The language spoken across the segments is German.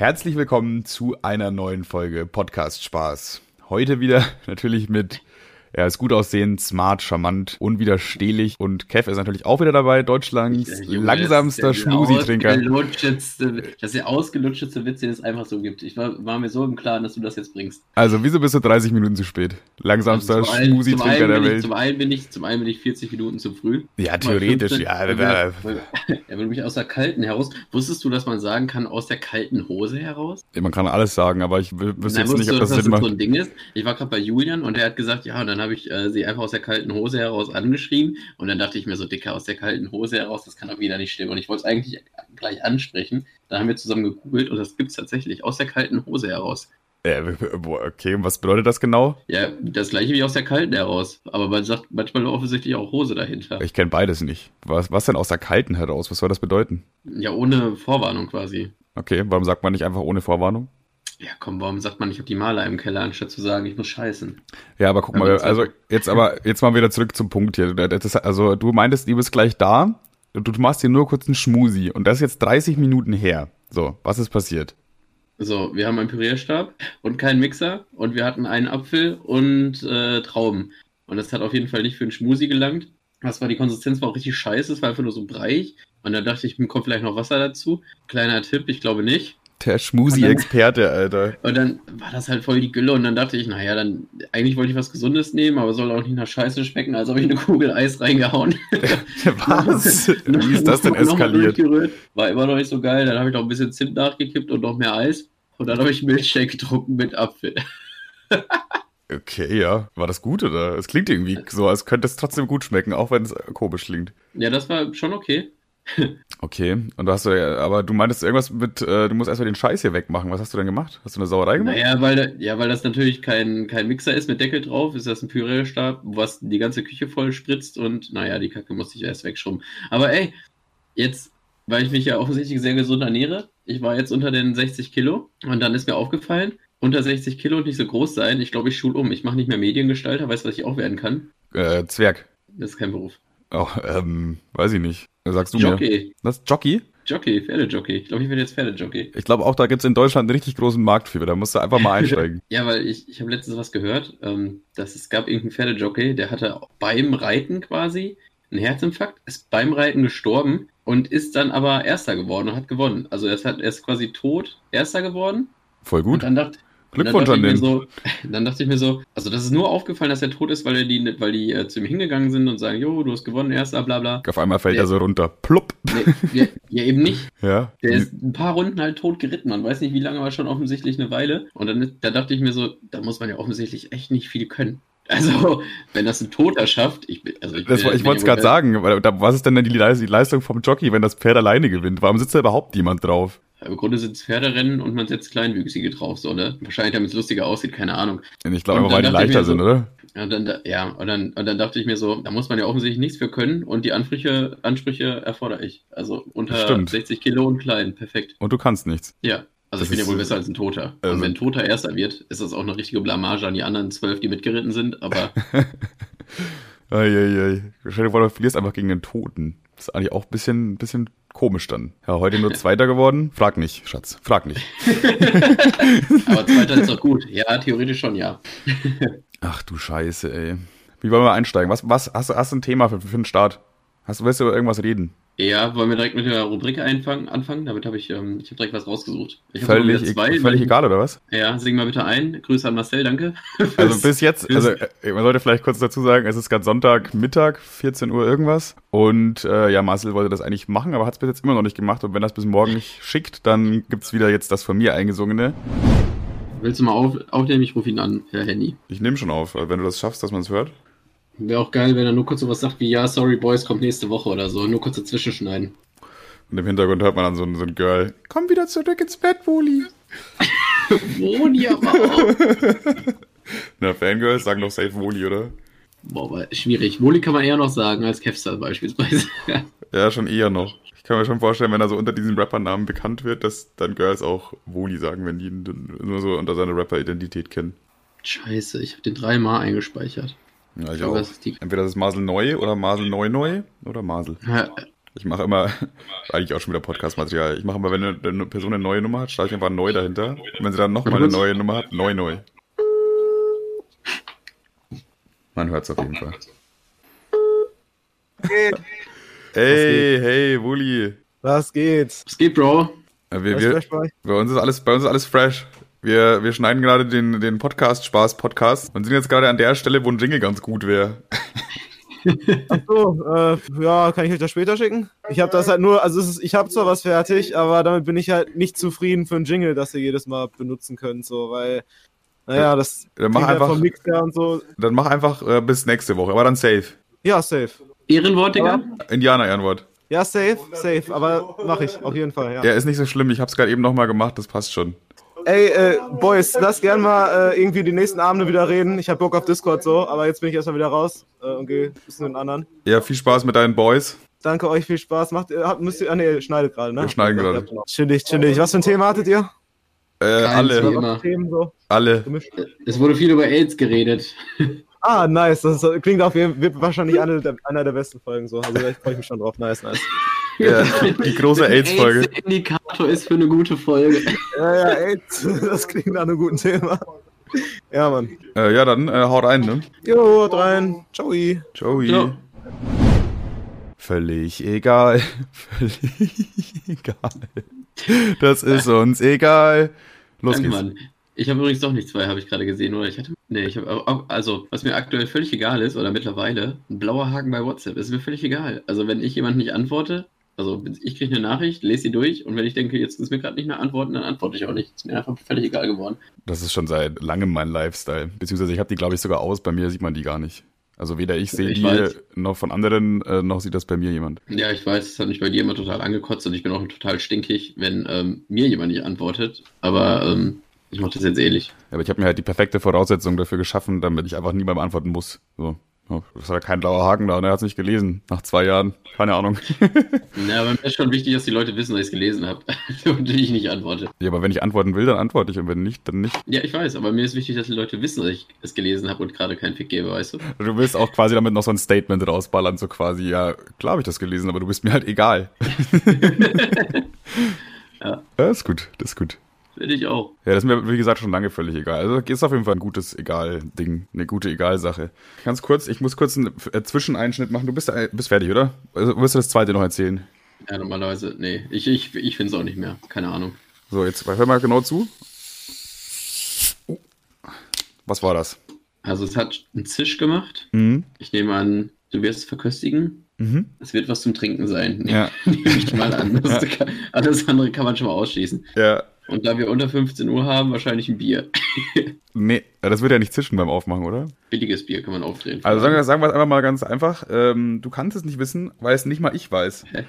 Herzlich willkommen zu einer neuen Folge Podcast Spaß. Heute wieder natürlich mit er ist gut aussehend, smart, charmant, unwiderstehlich und Kev ist natürlich auch wieder dabei, Deutschlands ja, langsamster Schmusi-Trinker. Das ist der ausgelutschteste Witz, den es einfach so gibt. Ich war, war, mir so im Klaren, dass du das jetzt bringst. Also, wieso bist du 30 Minuten zu spät? Langsamster also Schmusi-Trinker der Welt. Ich, zum, einen bin ich, zum einen bin ich 40 Minuten zu früh. Ja, theoretisch, 15, ja. Wenn du mich aus der kalten heraus, wusstest du, dass man sagen kann, aus der kalten Hose heraus? Ja, man kann alles sagen, aber ich wüsste jetzt nicht, ob das, das Sinn macht. so ein Ding ist. Ich war gerade bei Julian und er hat gesagt, ja, dann dann habe ich äh, sie einfach aus der kalten Hose heraus angeschrieben und dann dachte ich mir so, Dicker, aus der kalten Hose heraus, das kann doch wieder nicht stimmen. Und ich wollte es eigentlich gleich ansprechen. Dann haben wir zusammen gegoogelt und das gibt es tatsächlich aus der kalten Hose heraus. Äh, okay, und was bedeutet das genau? Ja, das gleiche wie aus der kalten heraus. Aber man sagt manchmal offensichtlich auch Hose dahinter. Ich kenne beides nicht. Was, was denn aus der kalten heraus? Was soll das bedeuten? Ja, ohne Vorwarnung quasi. Okay, warum sagt man nicht einfach ohne Vorwarnung? Ja, komm, warum sagt man nicht, ich habe die Maler im Keller, anstatt zu sagen, ich muss scheißen? Ja, aber guck mal, also jetzt aber, jetzt mal wieder zurück zum Punkt hier. Das, also du meintest, du bist gleich da, du machst hier nur kurz einen Schmusi und das ist jetzt 30 Minuten her. So, was ist passiert? So, wir haben einen Pürierstab und keinen Mixer und wir hatten einen Apfel und äh, Trauben. Und das hat auf jeden Fall nicht für einen Schmusi gelangt. Das war die Konsistenz war auch richtig scheiße, es war einfach nur so breich. Und da dachte ich, mir kommt vielleicht noch Wasser dazu. Kleiner Tipp, ich glaube nicht. Der Schmusi-Experte, Alter. Und dann war das halt voll die Gülle und dann dachte ich, naja, dann eigentlich wollte ich was Gesundes nehmen, aber soll auch nicht nach Scheiße schmecken, also habe ich eine Kugel Eis reingehauen. was? Wie ist das denn eskaliert? War immer noch nicht so geil, dann habe ich noch ein bisschen Zimt nachgekippt und noch mehr Eis und dann habe ich Milchshake getrunken mit Apfel. Okay, ja. War das gut oder? Es klingt irgendwie so, als könnte es trotzdem gut schmecken, auch wenn es komisch klingt. Ja, das war schon okay. Okay, und du hast ja, aber du meintest irgendwas mit, äh, du musst erstmal den Scheiß hier wegmachen. Was hast du denn gemacht? Hast du eine Sauerei gemacht? Naja, weil, ja, weil das natürlich kein, kein Mixer ist mit Deckel drauf, ist das ein Pürierstab, was die ganze Küche voll spritzt und naja, die Kacke musste ich erst wegschrubben. Aber ey, jetzt, weil ich mich ja offensichtlich sehr gesund ernähre, ich war jetzt unter den 60 Kilo und dann ist mir aufgefallen, unter 60 Kilo und nicht so groß sein, ich glaube, ich schul um. Ich mache nicht mehr Mediengestalter, weißt du, was ich auch werden kann? Äh, Zwerg. Das ist kein Beruf. Oh, ähm, weiß ich nicht. Sagst du Jockey. mir? Was? Jockey? Jockey, Pferdejockey. Ich glaube, ich werde jetzt Pferdejockey. Ich glaube auch, da gibt es in Deutschland einen richtig großen Markt für. Da musst du einfach mal einsteigen. ja, weil ich, ich habe letztens was gehört, ähm, dass es gab irgendeinen Pferdejockey, der hatte beim Reiten quasi einen Herzinfarkt, ist beim Reiten gestorben und ist dann aber Erster geworden und hat gewonnen. Also er ist, halt, er ist quasi tot Erster geworden. Voll gut. Und dann dachte, Glückwunsch an den. So, dann dachte ich mir so, also das ist nur aufgefallen, dass er tot ist, weil die, weil die äh, zu ihm hingegangen sind und sagen, jo, du hast gewonnen, erster, bla bla. Auf einmal fällt der, er so runter. Plupp. Nee, ja, ja, eben nicht. Ja. Der ist ein paar Runden halt tot geritten. Man weiß nicht, wie lange, aber schon offensichtlich eine Weile. Und dann da dachte ich mir so, da muss man ja offensichtlich echt nicht viel können. Also, wenn das ein Toter schafft, ich, also ich, das, ich wollte es gerade sagen, was ist denn denn die Leistung vom Jockey, wenn das Pferd alleine gewinnt? Warum sitzt da überhaupt niemand drauf? Im Grunde sind es Pferderennen und man setzt Kleinwüchsige drauf, so, ne? Wahrscheinlich, damit es lustiger aussieht, keine Ahnung. Ich glaube weil die leichter sind, so, oder? Ja, und dann, ja und, dann, und dann dachte ich mir so, da muss man ja offensichtlich nichts für können und die Ansprüche, Ansprüche erfordere ich. Also unter Stimmt. 60 Kilo und klein, perfekt. Und du kannst nichts. Ja. Also das ich bin ja wohl besser als ein Toter. Also und wenn ein Toter Erster wird, ist das auch eine richtige Blamage an die anderen zwölf, die mitgeritten sind, aber. Eieiei. Vor, du verlierst einfach gegen den Toten. Das ist eigentlich auch ein bisschen, bisschen komisch dann. Ja, heute nur Zweiter geworden. Frag nicht, Schatz. Frag nicht. Aber Zweiter ist doch gut. Ja, theoretisch schon, ja. Ach du Scheiße, ey. Wie wollen wir einsteigen? Was, was hast, hast du ein Thema für, für den Start? Hast, willst du über irgendwas reden? Ja, wollen wir direkt mit der Rubrik einfangen, anfangen? Damit habe ich, ähm, ich habe direkt was rausgesucht. Ich völlig, e zwei, völlig egal, oder was? Ja, sing mal bitte ein. Grüße an Marcel, danke. Also bis jetzt, also äh, man sollte vielleicht kurz dazu sagen, es ist gerade Sonntag, Mittag, 14 Uhr irgendwas. Und äh, ja, Marcel wollte das eigentlich machen, aber hat es bis jetzt immer noch nicht gemacht. Und wenn das bis morgen nicht schickt, dann gibt's wieder jetzt das von mir eingesungene. Willst du mal auf, aufnehmen? Ich rufe ihn an, Herr Henny. Ich nehme schon auf, wenn du das schaffst, dass man es hört. Wäre auch geil, wenn er nur kurz sowas sagt wie, ja, sorry Boys, kommt nächste Woche oder so. Nur kurz dazwischen schneiden. Und im Hintergrund hört man dann so, ein, so ein Girl. Komm wieder zurück ins Bett, Woli. Woli aber auch. Na, Fangirls sagen doch safe Woli, oder? Boah, aber schwierig. Woli kann man eher noch sagen als Kevstar beispielsweise. ja, schon eher noch. Ich kann mir schon vorstellen, wenn er so unter diesem Rappernamen bekannt wird, dass dann Girls auch Woli sagen, wenn die ihn nur so unter seiner Rapper-Identität kennen. Scheiße, ich habe den dreimal eingespeichert. Ja, ich, ich glaube, auch. Das. Entweder das ist Masel Neu oder Masel Neu Neu oder Masel. Ja, Ich mache immer, eigentlich auch schon wieder Podcast-Material. Ich mache immer, wenn eine, eine Person eine neue Nummer hat, starte ich einfach neu dahinter. Und wenn sie dann nochmal eine neue Nummer hat, neu, neu. Man hört es auf jeden Fall. Geht. Hey, hey, Wuli. Was geht? Was geht, Bro? Wir, Was wir, bei, uns ist alles, bei uns ist alles fresh. Wir, wir schneiden gerade den, den Podcast-Spaß-Podcast und sind jetzt gerade an der Stelle, wo ein Jingle ganz gut wäre. Ach so, äh, ja, kann ich euch das später schicken? Ich habe das halt nur, also es ist, ich habe zwar was fertig, aber damit bin ich halt nicht zufrieden für ein Jingle, das ihr jedes Mal benutzen könnt, so, weil, naja, das Dann mach halt einfach, vom Mix her und so. dann mach einfach äh, bis nächste Woche, aber dann safe. Ja, safe. Ehrenwort, Digga? Indianer-Ehrenwort. Ja, safe, safe, aber mache ich auf jeden Fall, ja. Ja, ist nicht so schlimm. Ich hab's gerade eben nochmal gemacht, das passt schon. Ey, äh, Boys, lass gern mal äh, irgendwie die nächsten Abende wieder reden. Ich hab Bock auf Discord so, aber jetzt bin ich erstmal wieder raus äh, und gehe mit den anderen. Ja, viel Spaß mit deinen Boys. Danke euch, viel Spaß. Macht ihr, habt, müsst ihr, ah nee, schneidet gerade, ne? Wir schneiden gerade. Chillig, chillig. Was für ein Thema hattet ihr? Äh, alle. Themen so alle. Es wurde viel über AIDS geredet. Ah, nice. Das ist, klingt auf jeden Fall wird wahrscheinlich eine der, einer der besten Folgen so. Also da freue ich mich schon drauf. Nice, nice. Ja, die große AIDS-Folge. AIDS der Indikator ist für eine gute Folge. Ja, ja, ey, das klingt nach einem guten Thema. Ja, Mann. Äh, ja, dann äh, haut ein, ne? Jo, haut rein. Ciao. Joey. Ja. Völlig egal. Völlig egal. Das ist uns egal. Los Danke, geht's. Mann. Ich habe übrigens doch nicht zwei, habe ich gerade gesehen, oder? Ich hatte. Nee, ich habe. Also, was mir aktuell völlig egal ist, oder mittlerweile, ein blauer Haken bei WhatsApp, ist mir völlig egal. Also, wenn ich jemand nicht antworte, also ich kriege eine Nachricht, lese sie durch und wenn ich denke, jetzt ist mir gerade nicht mehr antworten, dann antworte ich auch nicht. Ist mir einfach völlig egal geworden. Das ist schon seit langem mein Lifestyle. Beziehungsweise ich habe die, glaube ich, sogar aus. Bei mir sieht man die gar nicht. Also weder ich sehe die weiß. noch von anderen, äh, noch sieht das bei mir jemand. Ja, ich weiß, es hat mich bei dir immer total angekotzt und ich bin auch total stinkig, wenn ähm, mir jemand nicht antwortet. Aber ähm, ich mache das jetzt ähnlich. Ja, aber ich habe mir halt die perfekte Voraussetzung dafür geschaffen, damit ich einfach niemandem antworten muss. So. Ja, Das war kein blauer Haken da und er hat es nicht gelesen. Nach zwei Jahren. Keine Ahnung. Ja, aber mir ist schon wichtig, dass die Leute wissen, dass ich es gelesen habe und ich nicht antworte. Ja, aber wenn ich antworten will, dann antworte ich und wenn nicht, dann nicht. Ja, ich weiß, aber mir ist wichtig, dass die Leute wissen, dass ich es gelesen habe und gerade keinen Fick gebe, weißt du? Du willst auch quasi damit noch so ein Statement rausballern, so quasi, ja, klar habe ich das gelesen, aber du bist mir halt egal. Ja. ja, ist gut, das ist gut. Finde ich auch. Ja, das ist mir, wie gesagt, schon lange völlig egal. Also ist auf jeden Fall ein gutes Egal-Ding, eine gute Egal-Sache. Ganz kurz, ich muss kurz einen äh, Zwischeneinschnitt machen. Du bist, äh, bist fertig, oder? Also, wirst du das zweite noch erzählen? Ja, normalerweise, nee, ich, ich, ich finde es auch nicht mehr. Keine Ahnung. So, jetzt hör mal genau zu. Oh. Was war das? Also es hat einen Zisch gemacht. Mhm. Ich nehme an, du wirst es verköstigen. Mhm. Es wird was zum Trinken sein. Ja. Nehme ich mal an. Kann, alles andere kann man schon mal ausschließen. Ja. Und da wir unter 15 Uhr haben, wahrscheinlich ein Bier. Nee, das wird ja nicht zischen beim Aufmachen, oder? Billiges Bier kann man aufdrehen. Also sagen wir, sagen wir es einfach mal ganz einfach. Ähm, du kannst es nicht wissen, weil es nicht mal ich weiß. Hä?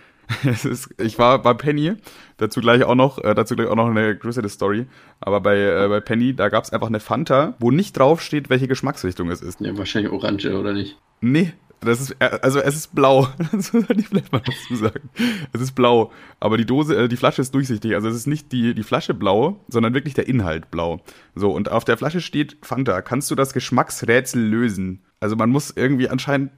Ist, ich war bei Penny, dazu gleich auch noch, äh, dazu gleich auch noch eine größere Story. Aber bei, äh, bei Penny, da gab es einfach eine Fanta, wo nicht draufsteht, welche Geschmacksrichtung es ist. ja, wahrscheinlich Orange, oder nicht? Nee, das ist, äh, also es ist blau. Das sollte ich vielleicht mal dazu sagen. Es ist blau. Aber die Dose, äh, die Flasche ist durchsichtig. Also es ist nicht die, die Flasche blau, sondern wirklich der Inhalt blau. So, und auf der Flasche steht Fanta. Kannst du das Geschmacksrätsel lösen? Also man muss irgendwie anscheinend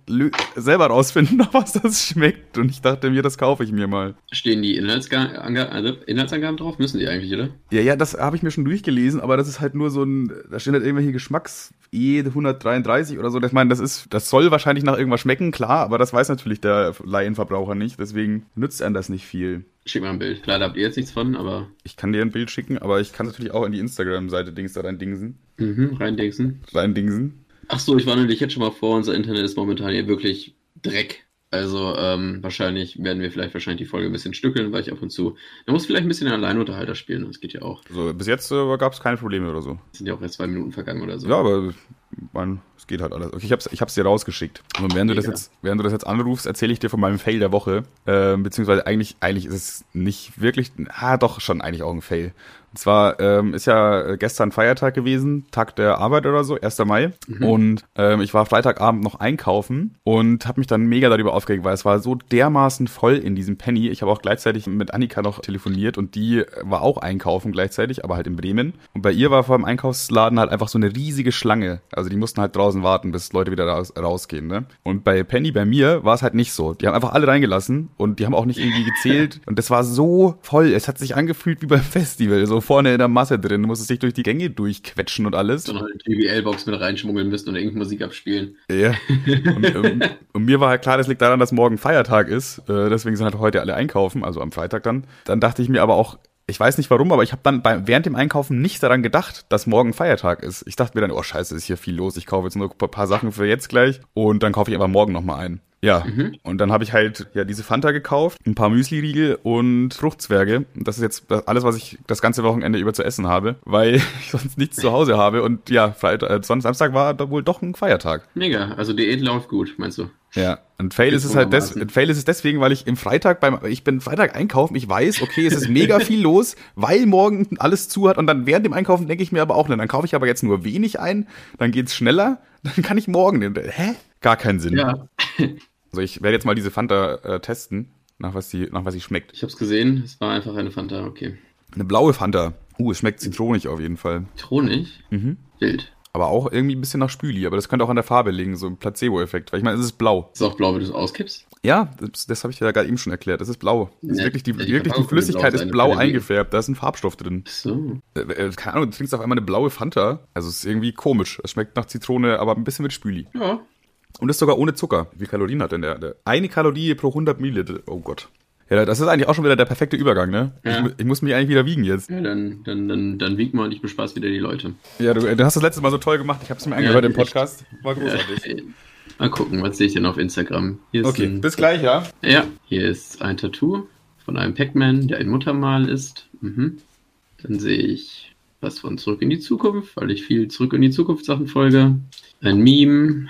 selber rausfinden, nach was das schmeckt. Und ich dachte mir, das kaufe ich mir mal. Stehen die Inhaltsga Anga also Inhaltsangaben drauf? Müssen die eigentlich, oder? Ja, ja, das habe ich mir schon durchgelesen, aber das ist halt nur so ein, da stehen halt irgendwelche Geschmacks E 133 oder so. Ich meine, das ist, das soll wahrscheinlich nach irgendwas schmecken, klar, aber das weiß natürlich der Laienverbraucher nicht, deswegen nützt einem das nicht viel. Schick mal ein Bild. Klar, da habt ihr jetzt nichts von, aber Ich kann dir ein Bild schicken, aber ich kann natürlich auch in die Instagram-Seite Dings da rein dingsen. mhm, reindingsen. Rein dingsen. Ach so, ich warne dich jetzt schon mal vor, unser Internet ist momentan hier wirklich Dreck. Also ähm, wahrscheinlich werden wir vielleicht wahrscheinlich die Folge ein bisschen stückeln, weil ich ab und zu. Man muss vielleicht ein bisschen einen Alleinunterhalter spielen, das geht ja auch. So, bis jetzt äh, gab es keine Probleme oder so. Sind ja auch erst zwei Minuten vergangen oder so. Ja, aber man, es geht halt alles. Okay, ich hab's, ich hab's dir rausgeschickt. Und während du das jetzt, während du das jetzt anrufst, erzähle ich dir von meinem Fail der Woche. Ähm, beziehungsweise eigentlich, eigentlich ist es nicht wirklich, ah, doch schon eigentlich auch ein Fail. Und zwar ähm, ist ja gestern Feiertag gewesen, Tag der Arbeit oder so, 1. Mai. Und ähm, ich war Freitagabend noch einkaufen und habe mich dann mega darüber aufgeregt, weil es war so dermaßen voll in diesem Penny. Ich habe auch gleichzeitig mit Annika noch telefoniert und die war auch einkaufen gleichzeitig, aber halt in Bremen. Und bei ihr war vor dem Einkaufsladen halt einfach so eine riesige Schlange. Also Also die mussten halt draußen warten, bis Leute wieder raus, rausgehen, ne? Und bei Penny, bei mir, war es halt nicht so. Die haben einfach alle reingelassen und die haben auch nicht irgendwie gezählt. Und das war so voll. Es hat sich angefühlt wie beim Festival. So vorne in der Masse drin. Du musstest dich durch die Gänge durchquetschen und alles. Dann halt eine JBL-Box mit reinschmuggeln müssen und irgendeine Musik abspielen. Ja. Und, ähm, und, mir war halt klar, das liegt daran, dass morgen Feiertag ist. Äh, deswegen sind halt heute alle einkaufen, also am Freitag dann. Dann dachte ich mir aber auch, ich weiß nicht warum, aber ich habe dann bei, während dem Einkaufen nicht daran gedacht, dass morgen Feiertag ist. Ich dachte mir dann, oh scheiße, ist hier viel los. Ich kaufe jetzt nur ein paar Sachen für jetzt gleich und dann kaufe ich einfach morgen nochmal ein. Ja, mhm. und dann habe ich halt ja diese Fanta gekauft, ein paar Müsli-Riegel und Fruchtzwerge. Das ist jetzt alles, was ich das ganze Wochenende über zu essen habe, weil ich sonst nichts zu Hause habe. Und ja, Freitag, äh, Samstag war da wohl doch ein Feiertag. Mega, also Diät läuft gut, meinst du? Ja, und Fail ist es halt des, Fail ist es deswegen, weil ich im Freitag beim, ich bin Freitag einkaufen, ich weiß, okay, es ist mega viel los, weil morgen alles zu hat und dann während dem Einkaufen denke ich mir aber auch, dann kaufe ich aber jetzt nur wenig ein, dann geht's schneller, dann kann ich morgen, hä? Gar keinen Sinn. Ja. Also ich werde jetzt mal diese Fanta äh, testen, nach was sie, nach was sie schmeckt. Ich habe es gesehen, es war einfach eine Fanta, okay. Eine blaue Fanta. Uh, es schmeckt zitronig auf jeden Fall. Zitronig? Mhm. Wild. Aber auch irgendwie ein bisschen nach Spüli, aber das könnte auch an der Farbe liegen, so ein Placebo-Effekt. Weil ich meine, es ist blau. Ist auch blau, wenn du es auskippst? Ja, das, das habe ich ja gerade eben schon erklärt. Das ist blau. Das ist wirklich die, ja, wirklich die Flüssigkeit ist blau eingefärbt. Da ist ein Farbstoff drin. So. Äh, äh, keine Ahnung, du trinkst auf einmal eine blaue Fanta. Also es ist irgendwie komisch. Es schmeckt nach Zitrone, aber ein bisschen mit Spüli. Ja, und das sogar ohne Zucker. Wie Kalorien hat denn der? der? Eine Kalorie pro 100 Milliliter. Oh Gott. Ja, das ist eigentlich auch schon wieder der perfekte Übergang, ne? Ja. Ich, ich, muss mich eigentlich wieder wiegen jetzt. Ja, dann, dann, dann, dann wieg mal und ich bespaß wieder die Leute. Ja, du, du hast das letzte Mal so toll gemacht. Ich habe es mir angehört ja, im Podcast. War großartig. Ja, mal gucken, was sehe ich denn auf Instagram? okay, ein, bis gleich, ja? Ja, hier ist ein Tattoo von einem Pac-Man, der ein Muttermal ist. Mhm. Dann sehe ich was von Zurück in die Zukunft, weil ich viel Zurück in die Zukunft Sachen folge. Ein Meme,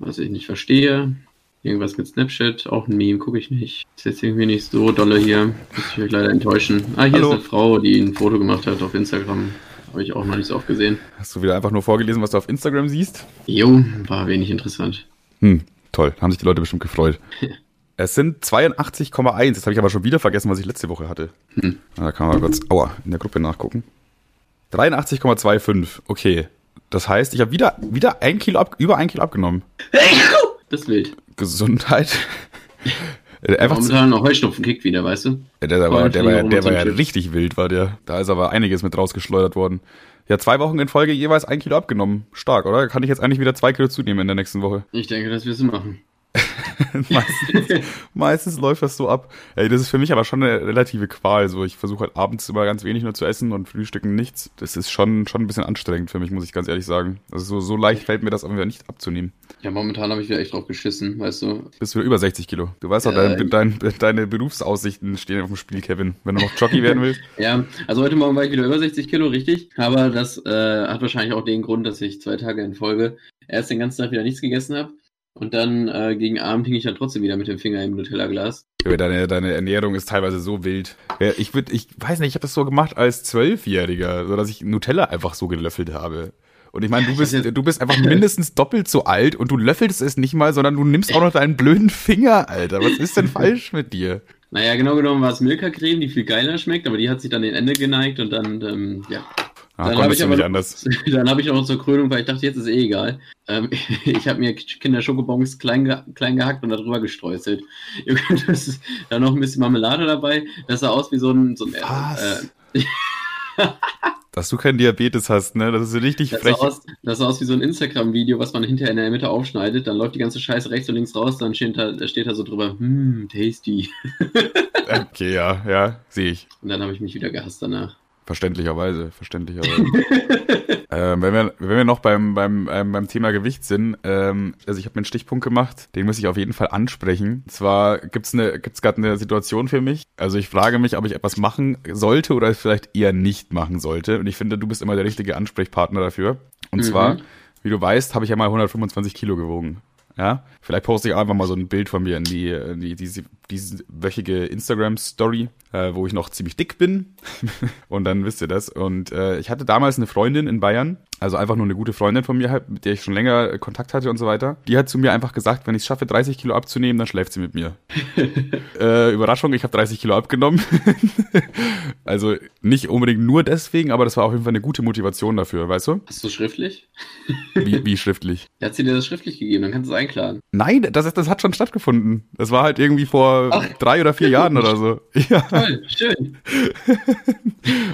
was ich nicht verstehe. Irgendwas mit Snapchat, auch ein Meme, gucke ich nicht. Ist jetzt irgendwie nicht so dolle hier. Muss ich euch leider enttäuschen. Ah, hier Hallo. ist eine Frau, die ein Foto gemacht hat auf Instagram. Habe ich auch noch nicht so oft gesehen. Hast du wieder einfach nur vorgelesen, was du auf Instagram siehst? Jo, war wenig interessant. Hm, toll. Haben sich die Leute bestimmt gefreut. es sind 82,1. Jetzt habe ich aber schon wieder vergessen, was ich letzte Woche hatte. Hm. Da kann man kurz, aua, in der Gruppe nachgucken. 83,25. Okay. Das heißt, ich habe wieder, wieder ein Kilo ab, über ein Kilo abgenommen. Das ist wild. Gesundheit. Einfach Momentan noch Heuschnupfen kickt wieder, weißt du? Ja, der, war, der, war, der war ja richtig wild, war der. Da ist aber einiges mit rausgeschleudert worden. Ja, zwei Wochen in Folge jeweils ein Kilo abgenommen. Stark, oder? Kann ich jetzt eigentlich wieder zwei Kilo zunehmen in der nächsten Woche? Ich denke, das wirst du machen. meistens, meistens, läuft das so ab. Ey, das ist für mich aber schon eine relative Qual. So, ich versuche halt abends immer ganz wenig nur zu essen und frühstücken nichts. Das ist schon, schon ein bisschen anstrengend für mich, muss ich ganz ehrlich sagen. Also so, so leicht fällt mir das aber nicht abzunehmen. Ja, momentan habe ich wieder echt drauf geschissen, weißt du. Bist wieder über 60 Kilo. Du weißt doch, ja, dein, dein, deine Berufsaussichten stehen auf dem Spiel, Kevin, wenn du noch Jockey werden willst. ja, also heute Morgen war ich wieder über 60 Kilo, richtig. Aber das äh, hat wahrscheinlich auch den Grund, dass ich zwei Tage in Folge erst den ganzen Tag wieder nichts gegessen habe und dann äh, gegen Abend hing ich dann trotzdem wieder mit dem Finger im Nutella-Glas. Deine, deine Ernährung ist teilweise so wild. Ich würde, ich weiß nicht, ich habe das so gemacht als Zwölfjähriger, so dass ich Nutella einfach so gelöffelt habe. Und ich meine, du bist, du bist einfach mindestens doppelt so alt und du löffelst es nicht mal, sondern du nimmst auch noch deinen blöden Finger, Alter. Was ist denn falsch mit dir? Naja, genau genommen war es Milka-Creme, die viel geiler schmeckt, aber die hat sich dann den Ende geneigt und dann, ähm, ja, Ah, dann habe ich aber anders. Dann habe ich auch noch zur Krönung, weil ich dachte, jetzt ist eh egal. Ähm, ich habe mir Kinder Schokobons klein, ge klein gehackt und darüber gestreuselt. Das ist dann noch ein bisschen Marmelade dabei. Das sah aus wie so ein. So ein Was? Äh, Dass du keinen Diabetes hast, ne? Das ist richtig das frech. Sah aus, das sah aus wie so ein Instagram-Video, was man hinterher in der Mitte aufschneidet. Dann läuft die ganze Scheiße rechts und links raus, dann steht da, steht da so drüber, hm, tasty. okay, ja, ja, sehe ich. Und dann habe ich mich wieder gehasst danach. Verständlicherweise, verständlicherweise. ähm, wenn, wir, wenn wir noch beim, beim, ähm, beim Thema Gewicht sind, ähm, also ich habe mir einen Stichpunkt gemacht, den muss ich auf jeden Fall ansprechen. Und zwar gibt's eine, gibt's gerade eine Situation für mich. Also ich frage mich, ob ich etwas machen sollte oder vielleicht eher nicht machen sollte. Und ich finde, du bist immer der richtige Ansprechpartner dafür. Und mhm. zwar, wie du weißt, habe ich ja mal 125 Kilo gewogen. Ja, vielleicht poste ich einfach mal so ein Bild von mir in die, in die diese, diese wöchige Instagram-Story, äh, wo ich noch ziemlich dick bin. und dann wisst ihr das. Und äh, ich hatte damals eine Freundin in Bayern, also einfach nur eine gute Freundin von mir, halt, mit der ich schon länger Kontakt hatte und so weiter, die hat zu mir einfach gesagt, wenn ich es schaffe, 30 Kilo abzunehmen, dann schläft sie mit mir. äh, Überraschung, ich habe 30 Kilo abgenommen. also nicht unbedingt nur deswegen, aber das war auf jeden Fall eine gute Motivation dafür, weißt du? Hast du schriftlich? Wie, wie schriftlich? Hat sie dir das schriftlich gegeben, dann kannst du es einklagen. Nein, das, das hat schon stattgefunden. Das war halt irgendwie vor Ach. drei oder vier Jahren oder so. Ja. Toll, schön.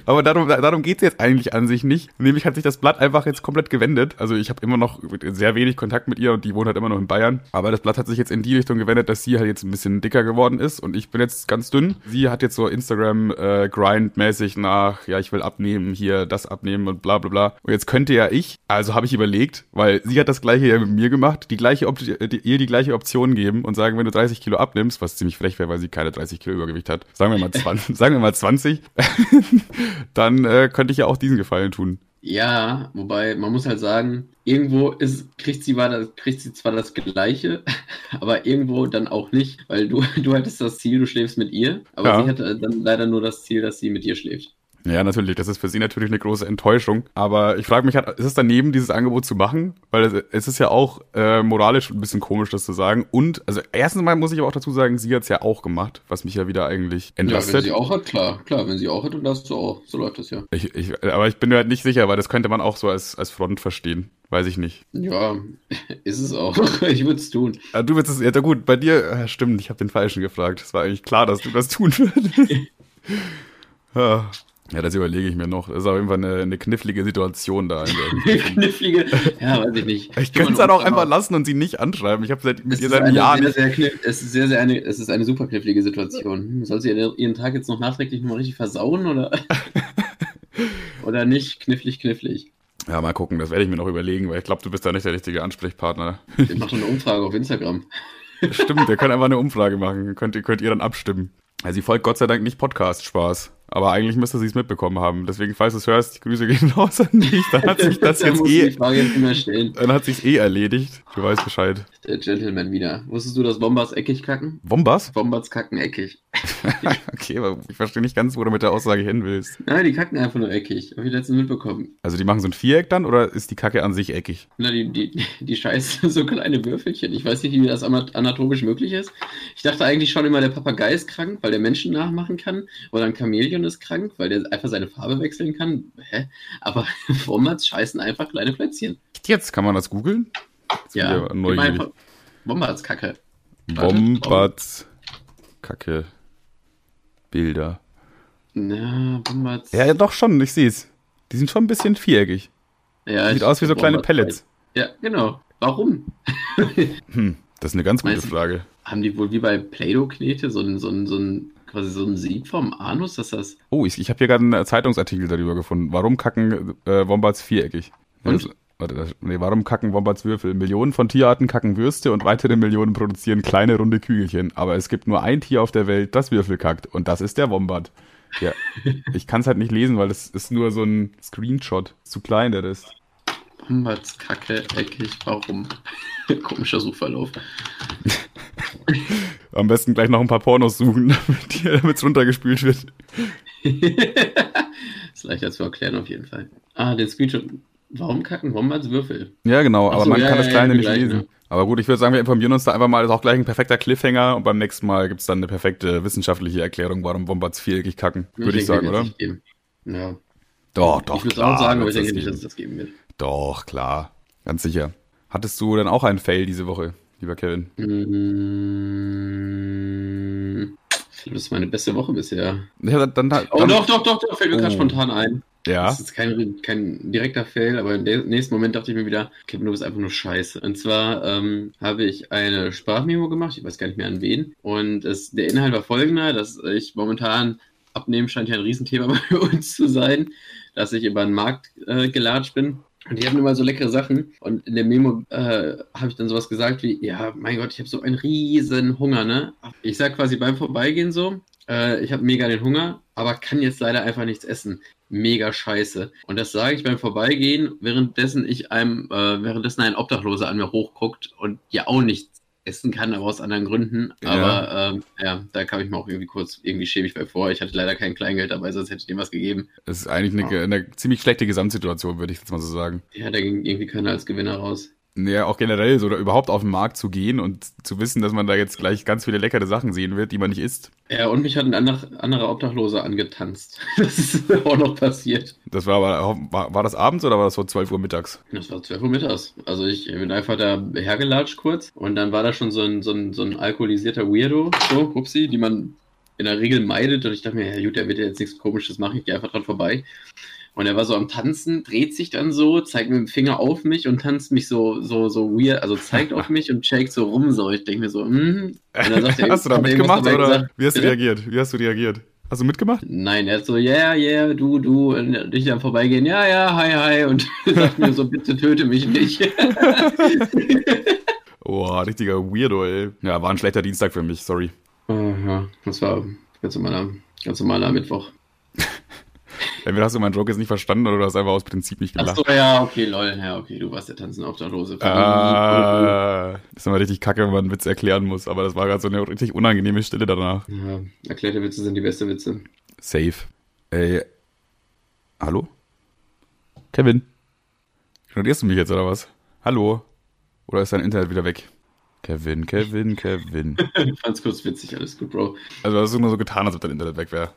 aber darum, darum geht es jetzt eigentlich an sich nicht. Nämlich hat sich das Blatt einfach jetzt komplett gewendet. Also ich habe immer noch sehr wenig Kontakt mit ihr und die wohnt halt immer noch in Bayern. Aber das Blatt hat sich jetzt in die Richtung gewendet, dass sie halt jetzt ein bisschen dicker geworden ist und ich bin jetzt ganz dünn. Sie hat jetzt so Instagram äh, Grind-mäßig nach, ja, ich will abnehmen, hier das abnehmen und bla bla bla. Und jetzt könnte ja ich, also habe ich überlegt, weil sie hat das gleiche ja mit mir gemacht, die gleiche Op die, ihr die gleiche Option geben und sagen, wenn du 30 Kilo abnimmst, was ziemlich frech wäre, weil sie keine 30 Kilo Übergewicht hat, sagen wir mal 20, sagen wir mal 20, dann äh, könnte ich ja auch diesen Gefallen tun. Ja, wobei man muss halt sagen, irgendwo ist, kriegt sie, war das, kriegt sie zwar das Gleiche, aber irgendwo dann auch nicht, weil du, du hattest das Ziel, du schläfst mit ihr, aber ja. sie hatte dann leider nur das Ziel, dass sie mit dir schläft. Ja, natürlich. Das ist für sie natürlich eine große Enttäuschung. Aber ich frage mich halt, ist es daneben, dieses Angebot zu machen? Weil es ist ja auch äh, moralisch ein bisschen komisch, das zu sagen. Und, also erstens mal muss ich aber auch dazu sagen, sie hat es ja auch gemacht, was mich ja wieder eigentlich entlastet. Ja, wenn sie auch hat, klar. Klar, wenn sie auch hat, dann darfst du auch. So läuft das ja. Ich, ich, aber ich bin mir halt nicht sicher, weil das könnte man auch so als, als Front verstehen. Weiß ich nicht. Ja, ist es auch. Ich würde es tun. Ja, du würdest es, ja gut, bei dir, ja, stimmt, ich habe den Falschen gefragt. Es war eigentlich klar, dass du das tun würdest. ja. Ja, das überlege ich mir noch. Das ist auf jeden Fall eine, eine knifflige Situation da. knifflige? Ja, weiß ich nicht. Ich könnte es dann auch einfach lassen und sie nicht anschreiben. Ich habe seit, mit ihr seit Jahren nicht... Sehr, sehr es ist sehr, sehr eine, es ist eine super knifflige Situation. Soll sie ihren Tag jetzt noch nachträglich nochmal richtig versauen oder? oder nicht? Knifflig, knifflig. Ja, mal gucken. Das werde ich mir noch überlegen, weil ich glaube, du bist da nicht der richtige Ansprechpartner. Ich mache eine Umfrage auf Instagram. Stimmt, wir können einfach eine Umfrage machen. Könnt, könnt ihr dann abstimmen. Ja, sie folgt Gott sei Dank nicht Podcast-Spaß. Aber eigentlich müsste sie es mitbekommen haben. Deswegen, falls du es hörst, die Grüße gehen raus an dich. Dann hat sich das jetzt eh. Dann hat sich eh erledigt. Du weißt Bescheid. Der Gentleman wieder. Wusstest du, dass Bombas eckig kacken? Bombas? Bombas kacken eckig. okay, aber ich verstehe nicht ganz, wo du mit der Aussage hin willst. Nein, die kacken einfach nur eckig. Hab ich letztens mitbekommen. Also die machen so ein Viereck dann oder ist die Kacke an sich eckig? Na, die, die, die scheißen so kleine Würfelchen. Ich weiß nicht, wie das anatomisch möglich ist. Ich dachte eigentlich schon immer, der Papagei ist krank, weil der Menschen nachmachen kann. Oder ein Chamäleon ist krank, weil der einfach seine Farbe wechseln kann. Hä? Aber Wombats scheißen einfach kleine Plätzchen. Jetzt kann man das googeln? Ja, neugierig. Wombats Kacke. Wombats Kacke. Bilder. Na, Wombats. Ja, doch schon, ich sehe es. Die sind schon ein bisschen viereckig. Ja, Sieht aus wie so kleine Pellets. Ja, genau. Warum? hm, das ist eine ganz gute Frage. Haben die wohl wie bei Play-Doh-Knete so ein, so ein, so ein quasi so ein Sieb vom Anus, dass das. Oh, ich, ich habe hier gerade einen Zeitungsartikel darüber gefunden. Warum kacken äh, Wombats viereckig? Und? Warte, das, nee, warum kacken Wombats Würfel? Millionen von Tierarten kacken Würste und weitere Millionen produzieren kleine runde Kügelchen. Aber es gibt nur ein Tier auf der Welt, das Würfel kackt. Und das ist der Wombat. Ja. ich kann es halt nicht lesen, weil das ist nur so ein Screenshot. Zu klein, der ist. Wombats Kacke eckig, warum? Komischer Suchverlauf. Am besten gleich noch ein paar Pornos suchen, damit es runtergespült wird. ist leichter zu erklären auf jeden Fall. Ah, den Screenshot. Warum kacken Wombats Würfel? Ja, genau, aber so, man ja, kann das Kleine ja, nicht lesen. Ne? Aber gut, ich würde sagen, wir informieren uns da einfach mal. Das ist auch gleich ein perfekter Cliffhanger und beim nächsten Mal gibt es dann eine perfekte wissenschaftliche Erklärung, warum Wombats viereckig kacken. Würde ich, ich sagen, oder? Ja. Doch, doch. Ich würde auch sagen, aber ich denke nicht, dass es das geben wird. Doch, klar. Ganz sicher. Hattest du dann auch einen Fail diese Woche? Lieber Kevin? Mm, das ist meine beste Woche bisher. Ja, dann, dann, oh, doch, doch, doch, doch, fällt mir oh. gerade spontan ein. Ja. Das ist kein, kein direkter Fail, aber im nächsten Moment dachte ich mir wieder, Kevin, du bist einfach nur scheiße. Und zwar ähm, habe ich eine Sprachmemo gemacht, ich weiß gar nicht mehr an wen. Und es, der Inhalt war folgender, dass ich momentan abnehmen scheint ja ein Riesenthema bei uns zu sein, dass ich über den Markt äh, gelatscht bin und die hatten immer so leckere Sachen. Und in der Memo äh, habe ich dann sowas gesagt wie, ja, mein Gott, ich habe so einen riesen Hunger, ne? Ich sag quasi beim Vorbeigehen so, äh, ich habe mega den Hunger, aber kann jetzt leider einfach nichts essen. Mega scheiße. Und das sage ich beim Vorbeigehen, währenddessen ich einem, äh, währenddessen ein Obdachloser an mir hochguckt und ja auch nichts essen kann, aber aus anderen Gründen. Ja. Aber ähm, ja, da kam ich mir auch irgendwie kurz irgendwie schäbig bei vor. Ich hatte leider kein Kleingeld dabei, sonst hätte ich dem was gegeben. Das ist eigentlich eine, eine ziemlich schlechte Gesamtsituation, würde ich jetzt mal so sagen. Ja, da ging irgendwie keiner als Gewinner raus. Ja, auch generell so, oder überhaupt auf den Markt zu gehen und zu wissen, dass man da jetzt gleich ganz viele leckere Sachen sehen wird, die man nicht isst. Ja, und mich hat ein anderer, Obdachloser angetanzt. Das ist auch noch passiert. Das war aber, war, war das abends oder war das so 12 Uhr mittags? Das war 12 Uhr mittags. Also ich bin einfach da hergelatscht kurz und dann war da schon so ein, so ein, so ein alkoholisierter Weirdo, so, upsi, die man in der Regel meidet und ich dachte mir, ja gut, der wird ja jetzt nichts komisches machen, ich gehe einfach dran vorbei. Und er war so am Tanzen, dreht sich dann so, zeigt mit dem Finger auf mich und tanzt mich so, so, so weird, also zeigt auf mich und shakt so rum, so. Ich denke mir so, dann sagt hast du da mitgemacht oder gesagt. wie hast du reagiert? Wie hast du reagiert? Hast du mitgemacht? Nein, er hat so, yeah, yeah, du, du, und ich dann vorbeigehen, ja, ja, hi, hi, und sagt mir so, bitte töte mich nicht. Oh, richtiger Weirdo, ey. Ja, war ein schlechter Dienstag für mich, sorry. Oh, ja, das war ganz normaler, ganz normaler Mittwoch. Entweder hast du meinen Joke jetzt nicht verstanden oder du hast einfach aus Prinzip nicht gelacht. Achso, ja, okay, lol, ja, okay, du warst der Tanzen auf der Dose. Ah, das ist immer richtig kacke, wenn man einen Witz erklären muss, aber das war gerade so eine richtig unangenehme Stille danach. Ja, erklärte Witze sind die beste Witze. Safe. Ey. Hallo? Kevin? Ignorierst du mich jetzt oder was? Hallo? Oder ist dein Internet wieder weg? Kevin, Kevin, Kevin. Ich fand's kurz witzig, alles gut, Bro. Also hast du nur so getan, als ob dein Internet weg wäre.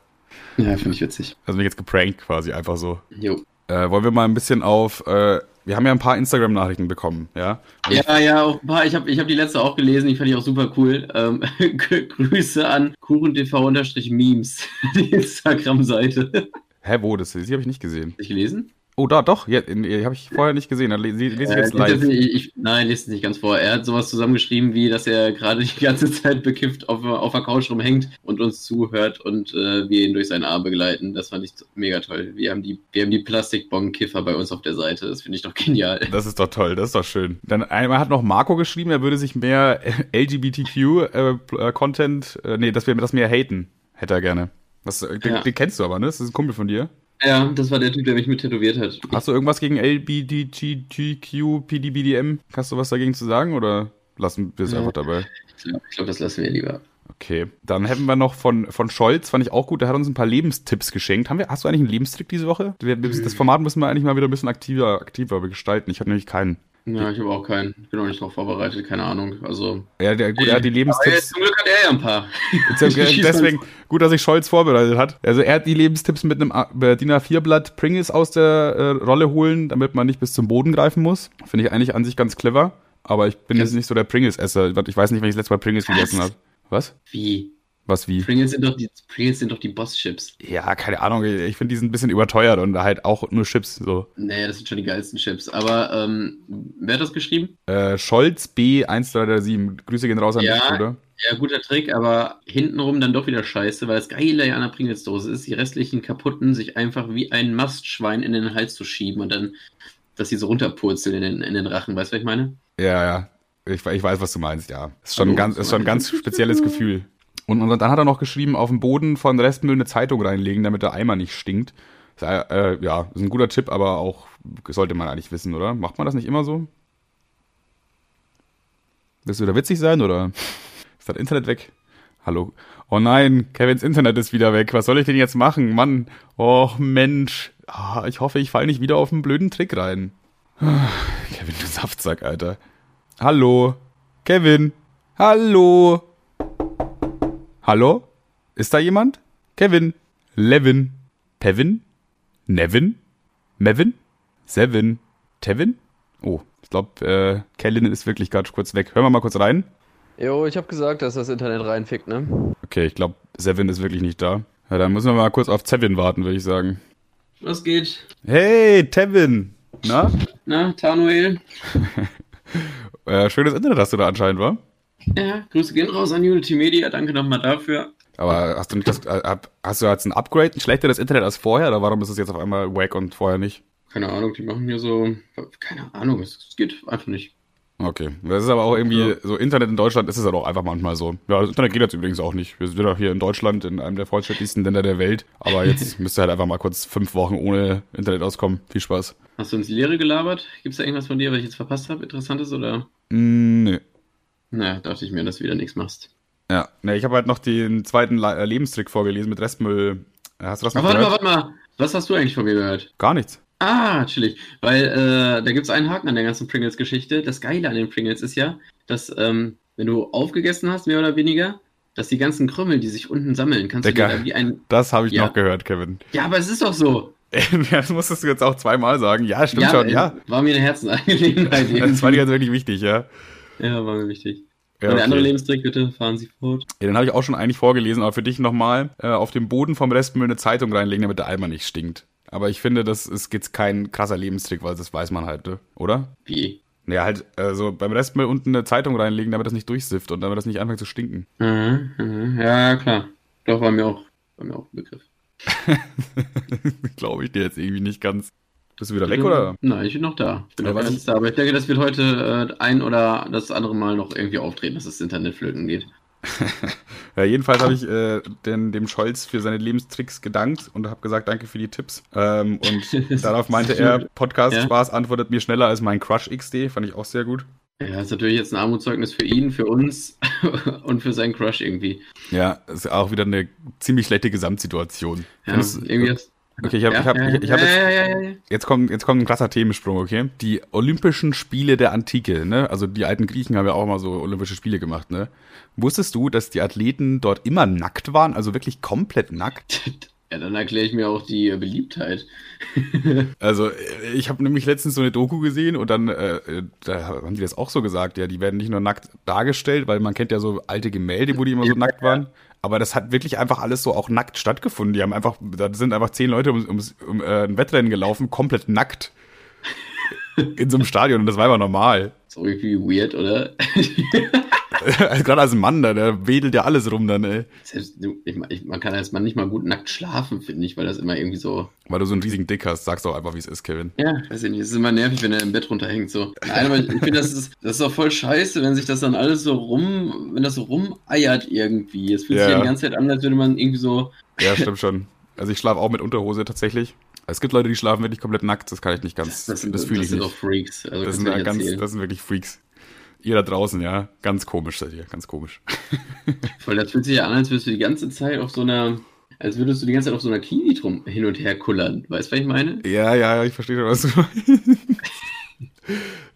Ja, finde ich witzig. Also mich jetzt geprankt quasi, einfach so. Jo. Äh, wollen wir mal ein bisschen auf, äh, wir haben ja ein paar Instagram-Nachrichten bekommen, ja? Und Ja, ja, auch ein paar. Ich habe ich hab die letzte auch gelesen, die fand ich auch super cool. Ähm, Grüße an KuchenTV-Memes, die Instagram-Seite. Hä, wo? Das, die habe ich nicht gesehen. Du gelesen? Oh, da, doch, ja, habe ich vorher nicht gesehen. Dann lese, lese ich Äh, jetzt das live. ich, ich, nein, lest es nicht ganz vor. Er hat sowas zusammengeschrieben, wie dass er gerade die ganze Zeit bekifft auf, auf der Couch rumhängt und uns zuhört und äh, wir ihn durch seinen Arm begleiten. Das fand ich mega toll. Wir haben die, wir haben die Plastikbon-Kiffer bei uns auf der Seite. Das finde ich doch genial. Das ist doch toll, das ist doch schön. Dann einmal hat noch Marco geschrieben, er würde sich mehr LGBTQ-Content, äh, nee, dass wir das mehr haten, hätte er gerne. Äh, den, Ja. den kennst du aber, ne? Das ist ein Kumpel von dir. Ja, das war der Typ, der mich mit tätowiert hat. Hast du irgendwas gegen LGBTQ, PDBDM? Hast du was dagegen zu sagen oder lassen wir es einfach dabei? Ich glaube, glaub, das lassen wir lieber. Okay, dann hätten wir noch von, von Scholz, fand ich auch gut, der hat uns ein paar Lebenstipps geschenkt. Haben wir, hast du eigentlich einen Lebenstrick diese Woche? Das Format müssen wir eigentlich mal wieder ein bisschen aktiver, aktiver gestalten. Ich hatte nämlich keinen. Ja, ich habe auch keinen. Ich bin auch nicht drauf vorbereitet, keine Ahnung. Also. Ja, der, gut, er hat die Lebenstipps. zum Glück hat er ja ein paar. Deswegen, gut, dass sich Scholz vorbereitet hat. Also er hat die Lebenstipps mit einem äh, DIN A4-Blatt Pringles aus der äh, Rolle holen, damit man nicht bis zum Boden greifen muss. Finde ich eigentlich an sich ganz clever. Aber ich bin jetzt nicht so der Pringles-Esser. Ich weiß nicht, wenn ich das letzte Mal Pringles Was? gegessen habe. Was? Wie? Was wie? Pringles sind doch die, Pringles sind doch die Boss-Chips. Ja, keine Ahnung. Ich finde, die sind ein bisschen überteuert und halt auch nur Chips. So. Naja, das sind schon die geilsten Chips. Aber, ähm, wer hat das geschrieben? Äh, Scholz B1337. Grüße gehen raus an Ja. dich, Bruder. Ja, guter Trick, aber hintenrum dann doch wieder scheiße, weil das Geile an der Pringles-Dose ist, die restlichen kaputten sich einfach wie ein Mastschwein in den Hals zu schieben und dann, dass sie so runterpurzeln in den, in den Rachen. Weißt du, was ich meine? Ja, ja. Ich, ich weiß, was du meinst, ja. Ist schon, ein ganz, ist schon ein ganz spezielles Gefühl. Und, und dann hat er noch geschrieben, auf dem Boden von Restmüll eine Zeitung reinlegen, damit der Eimer nicht stinkt. Ist, äh, ja, ist ein guter Tipp, aber auch sollte man eigentlich wissen, oder? Macht man das nicht immer so? Willst du da witzig sein, oder ist das Internet weg? Hallo? Oh nein, Kevins Internet ist wieder weg. Was soll ich denn jetzt machen? Mann, oh Mensch. Ah, ich hoffe, ich falle nicht wieder auf einen blöden Trick rein. Kevin, du Saftsack, Alter. Hallo? Kevin? Hallo? Hallo? Ist da jemand? Kevin? Levin? Pevin? Nevin? Mevin? Sevin? Tevin? Oh, ich glaube, äh, Kellen ist wirklich gerade kurz weg. Hören wir mal kurz rein. Jo, ich hab gesagt, dass das Internet reinfickt, ne? Okay, ich glaube, Sevin ist wirklich nicht da. Ja, dann müssen wir mal kurz auf Zevin warten, würde ich sagen. Was geht? Hey, Tevin! Na? Na, Tanuel? Äh, schönes Internet hast du da anscheinend, wa? Ja, Grüße gehen raus an Unity Media, danke nochmal dafür. Aber hast du nicht das, äh, hast du jetzt ein Upgrade, ein schlechteres Internet als vorher, oder warum ist es jetzt auf einmal wack und vorher nicht? Keine Ahnung, die machen hier so, keine Ahnung, es, geht einfach nicht. Okay, das ist aber auch irgendwie, Ja. so Internet in Deutschland ist es halt auch einfach manchmal so. Ja, das Internet geht jetzt übrigens auch nicht. Wir sind ja hier in Deutschland, in einem der fortschrittlichsten Länder der Welt. Aber jetzt müsst ihr halt einfach mal kurz fünf Wochen ohne Internet auskommen. Viel Spaß. Hast du ins Leere gelabert? Gibt es da irgendwas von dir, was ich jetzt verpasst habe? Interessantes oder? Mm, nee. Na, dachte ich mir, dass du wieder nichts machst. Ja, ne, ich habe halt noch den zweiten Le äh, Lebenstrick vorgelesen mit Restmüll. Äh, Hast du das noch Aber warte mal, gehört? warte mal. Was hast du eigentlich von mir gehört? Gar nichts. Ah, chillig. Weil äh, da gibt es einen Haken an der ganzen Pringles-Geschichte. Das Geile an den Pringles ist ja, dass ähm, wenn du aufgegessen hast, mehr oder weniger, dass die ganzen Krümmel, die sich unten sammeln, kannst Digga. du dir da wie ein. Das habe ich Ja. noch gehört, Kevin. Ja, aber es ist doch so. das musstest du jetzt auch zweimal sagen. Ja, stimmt schon, äh, ja. War mir eine Herzensangelegenheit. Das war dir jetzt wirklich wichtig, ja. Ja, war mir wichtig. ja Und der andere okay. Lebenstrick, bitte, fahren Sie fort. Ja, den habe ich auch schon eigentlich vorgelesen, aber für dich nochmal äh, auf dem Boden vom Restmüll eine Zeitung reinlegen, damit der Eimer nicht stinkt. Aber ich finde, das ist jetzt kein krasser Lebenstrick, weil das weiß man halt, ne? oder? Wie? Ja, halt also beim Restmüll unten eine Zeitung reinlegen, damit das nicht durchsifft und damit das nicht anfängt zu stinken. Mhm, mhm. Ja, klar. Doch, war mir auch, war mir auch ein Begriff. Glaube ich dir jetzt irgendwie nicht ganz. Bist du wieder weg, oder? Nein, ich bin noch da. Ich bin noch ganz da. Aber ich denke, das wird heute äh, ein oder das andere Mal noch irgendwie auftreten, dass das Internet flöten geht. Ja, jedenfalls habe ich äh, den, dem Scholz für seine Lebenstricks gedankt und habe gesagt, danke für die Tipps. Ähm, und darauf meinte er, Podcast Ja. Spaß antwortet mir schneller als mein Crush XD, fand ich auch sehr gut. Ja, ist natürlich jetzt ein Armutszeugnis für ihn, für uns und für seinen Crush irgendwie. Ja, ist auch wieder eine ziemlich schlechte Gesamtsituation. Ja, Findest- irgendwie das, Okay, ich habe ich hab, ja, ich, ich hab ja, jetzt, ja, ja, ja, ja. jetzt, kommt, jetzt kommt ein krasser Themensprung, okay? Die Olympischen Spiele der Antike, ne? Also die alten Griechen haben ja auch mal so Olympische Spiele gemacht, ne? Wusstest du, dass die Athleten dort immer nackt waren? Also wirklich komplett nackt? Ja, dann erkläre ich mir auch die äh, Beliebtheit. Also äh, ich habe nämlich letztens so eine Doku gesehen und dann äh, äh, da haben die das auch so gesagt, ja, die werden nicht nur nackt dargestellt, weil man kennt ja so alte Gemälde, wo die immer so nackt waren. Aber das hat wirklich einfach alles so auch nackt stattgefunden. Die haben einfach, da sind einfach zehn Leute um, ums- um, äh, ein Wettrennen gelaufen, komplett nackt. In so einem Stadion und das war immer normal. So irgendwie weird, oder? Also Gerade als Mann, da, der wedelt ja alles rum dann, ey. Selbst, du, ich, ich, man kann als Mann nicht mal gut nackt schlafen, finde ich, weil das immer irgendwie so. Weil du so einen riesigen Dick hast, sagst doch einfach, wie es ist, Kevin. Ja, weiß ich nicht. Es ist immer nervig, wenn er im Bett runterhängt. So. Nein, aber ich, ich finde, das ist, das ist doch voll scheiße, wenn sich das dann alles so rum, wenn das so rumeiert irgendwie. Es fühlt Ja. sich ja die ganze Zeit an, als würde man irgendwie so. Ja, stimmt schon. Also ich schlafe auch mit Unterhose tatsächlich. Es gibt Leute, die schlafen wirklich komplett nackt, das kann ich nicht ganz, das, sind, fühle das ich sind nicht. doch Freaks. Also Das sind, du ganz, das sind wirklich Freaks. Ihr da draußen, ja, ganz komisch seid ihr, ganz komisch. Voll, das fühlt sich ja an, als würdest du die ganze Zeit auf so einer. Als würdest du die ganze Zeit auf so einer Kiwi drum hin und her kullern. Weißt du, was ich meine? Ja, ja, ich verstehe schon, was du meinst.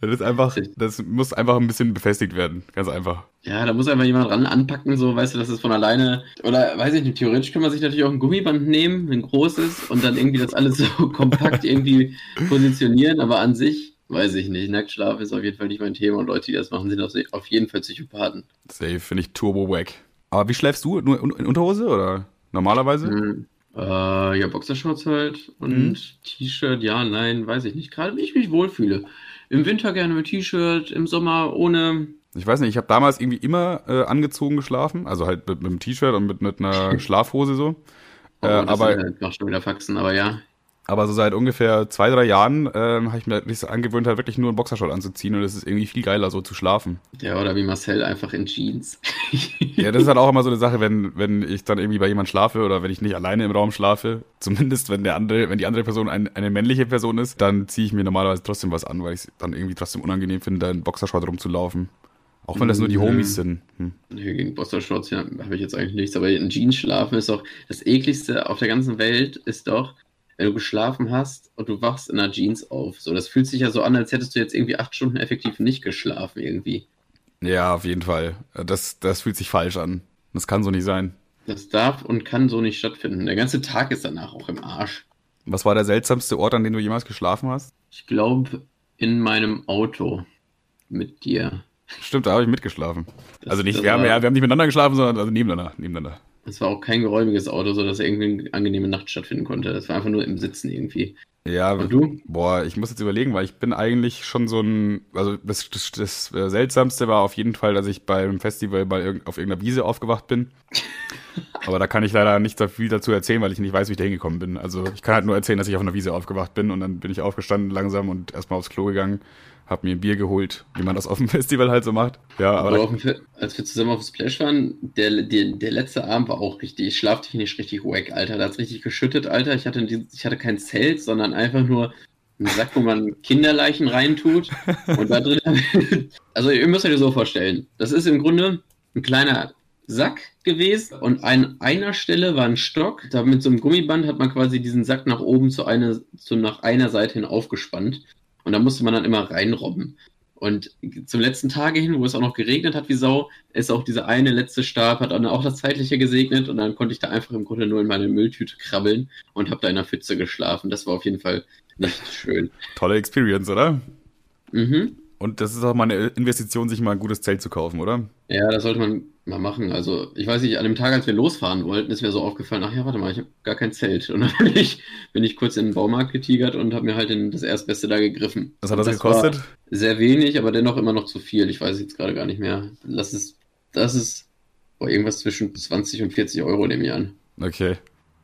Das ist einfach, das muss einfach ein bisschen befestigt werden, ganz einfach. Ja, da muss einfach jemand ran anpacken, so, weißt du, dass es von alleine. Oder weiß ich nicht, theoretisch kann man sich natürlich auch ein Gummiband nehmen, ein großes, und dann irgendwie das alles so kompakt irgendwie positionieren, aber an sich, weiß ich nicht. Nacktschlaf ist auf jeden Fall nicht mein Thema und Leute, die das machen, sind auf jeden Fall Psychopathen. Safe, finde ich turbo wack. Aber wie schläfst du? Nur in Unterhose oder normalerweise? Hm. Äh, ja, Boxershorts halt und Mhm. T-Shirt, ja, nein, weiß ich nicht. Gerade wie ich mich wohlfühle. Im Winter gerne mit T-Shirt, im Sommer ohne. Ich weiß nicht, ich habe damals irgendwie immer äh, angezogen geschlafen, also halt mit, mit einem T-Shirt und mit, mit einer Schlafhose so. Oh, Äh, das aber- halt- schon wieder Faxen, aber ja. Aber so seit ungefähr zwei, drei Jahren ähm, habe ich mir so angewöhnt, halt wirklich nur einen Boxershort anzuziehen und es ist irgendwie viel geiler, so zu schlafen. Ja, oder wie Marcel einfach in Jeans. Ja, das ist halt auch immer so eine Sache, wenn, wenn ich dann irgendwie bei jemand schlafe oder wenn ich nicht alleine im Raum schlafe, zumindest wenn der andere, wenn die andere Person ein, eine männliche Person ist, dann ziehe ich mir normalerweise trotzdem was an, weil ich es dann irgendwie trotzdem unangenehm finde, da in Boxershort rumzulaufen. Auch wenn das nur die Mhm. Homies sind. Hm. Gegen Boxershorts ja, habe ich jetzt eigentlich nichts, aber in Jeans schlafen ist doch das ekligste auf der ganzen Welt, ist doch, wenn du geschlafen hast und du wachst in einer Jeans auf. So, das fühlt sich ja so an, als hättest du jetzt irgendwie acht Stunden effektiv nicht geschlafen irgendwie. Ja, auf jeden Fall. Das, das fühlt sich falsch an. Das kann so nicht sein. Das darf und kann so nicht stattfinden. Der ganze Tag ist danach auch im Arsch. Was war der seltsamste Ort, an dem du jemals geschlafen hast? Ich glaube, in meinem Auto mit dir. Stimmt, da habe ich mitgeschlafen. Das- also nicht, wir haben, ja, wir haben nicht miteinander geschlafen, sondern also nebeneinander. nebeneinander. Es war auch kein geräumiges Auto, sodass irgendwie eine angenehme Nacht stattfinden konnte. Das war einfach nur im Sitzen irgendwie. Ja, Und du? boah, ich muss jetzt überlegen, weil ich bin eigentlich schon so ein, also das, das, das äh, Seltsamste war auf jeden Fall, dass ich beim Festival bei irg auf irgendeiner Wiese aufgewacht bin. Aber da kann ich leider nicht so viel dazu erzählen, weil ich nicht weiß, wie ich da hingekommen bin. Also ich kann halt nur erzählen, dass ich auf einer Wiese aufgewacht bin und dann bin ich aufgestanden langsam und erstmal aufs Klo gegangen, hab mir ein Bier geholt, wie man das auf dem Festival halt so macht. Ja, aber Aber da, als wir zusammen auf Splash waren, der, der, der letzte Abend war auch richtig, schlaftechnisch richtig wack, Alter. Da hat's richtig geschüttet, Alter. Ich hatte, ich hatte kein Zelt, sondern einfach nur einen Sack, wo man Kinderleichen reintut. Und da drin, also ihr müsst euch das so vorstellen. Das ist im Grunde ein kleiner Sack gewesen und an einer Stelle war ein Stock. Da mit so einem Gummiband hat man quasi diesen Sack nach oben zu einer, zu nach einer Seite hin aufgespannt. Und da musste man dann immer reinrobben. Und zum letzten Tage hin, wo es auch noch geregnet hat wie Sau, ist auch dieser eine letzte Stab, hat dann auch das Zeitliche gesegnet und dann konnte ich da einfach im Grunde nur in meine Mülltüte krabbeln und habe da in der Pfütze geschlafen. Das war auf jeden Fall nicht schön. Tolle Experience, oder? Mhm. Und das ist auch mal eine Investition, sich mal ein gutes Zelt zu kaufen, oder? Ja, das sollte man mal machen. Also, ich weiß nicht, an dem Tag, als wir losfahren wollten, ist mir so aufgefallen, ach ja, warte mal, ich habe gar kein Zelt. Und dann bin ich, bin ich kurz in den Baumarkt getigert und habe mir halt in das Erstbeste da gegriffen. Was hat das, Das gekostet? Sehr wenig, aber dennoch immer noch zu viel. Ich weiß jetzt gerade gar nicht mehr. Das ist, das ist boah, irgendwas zwischen 20 und 40 Euro nehme ich an. Okay.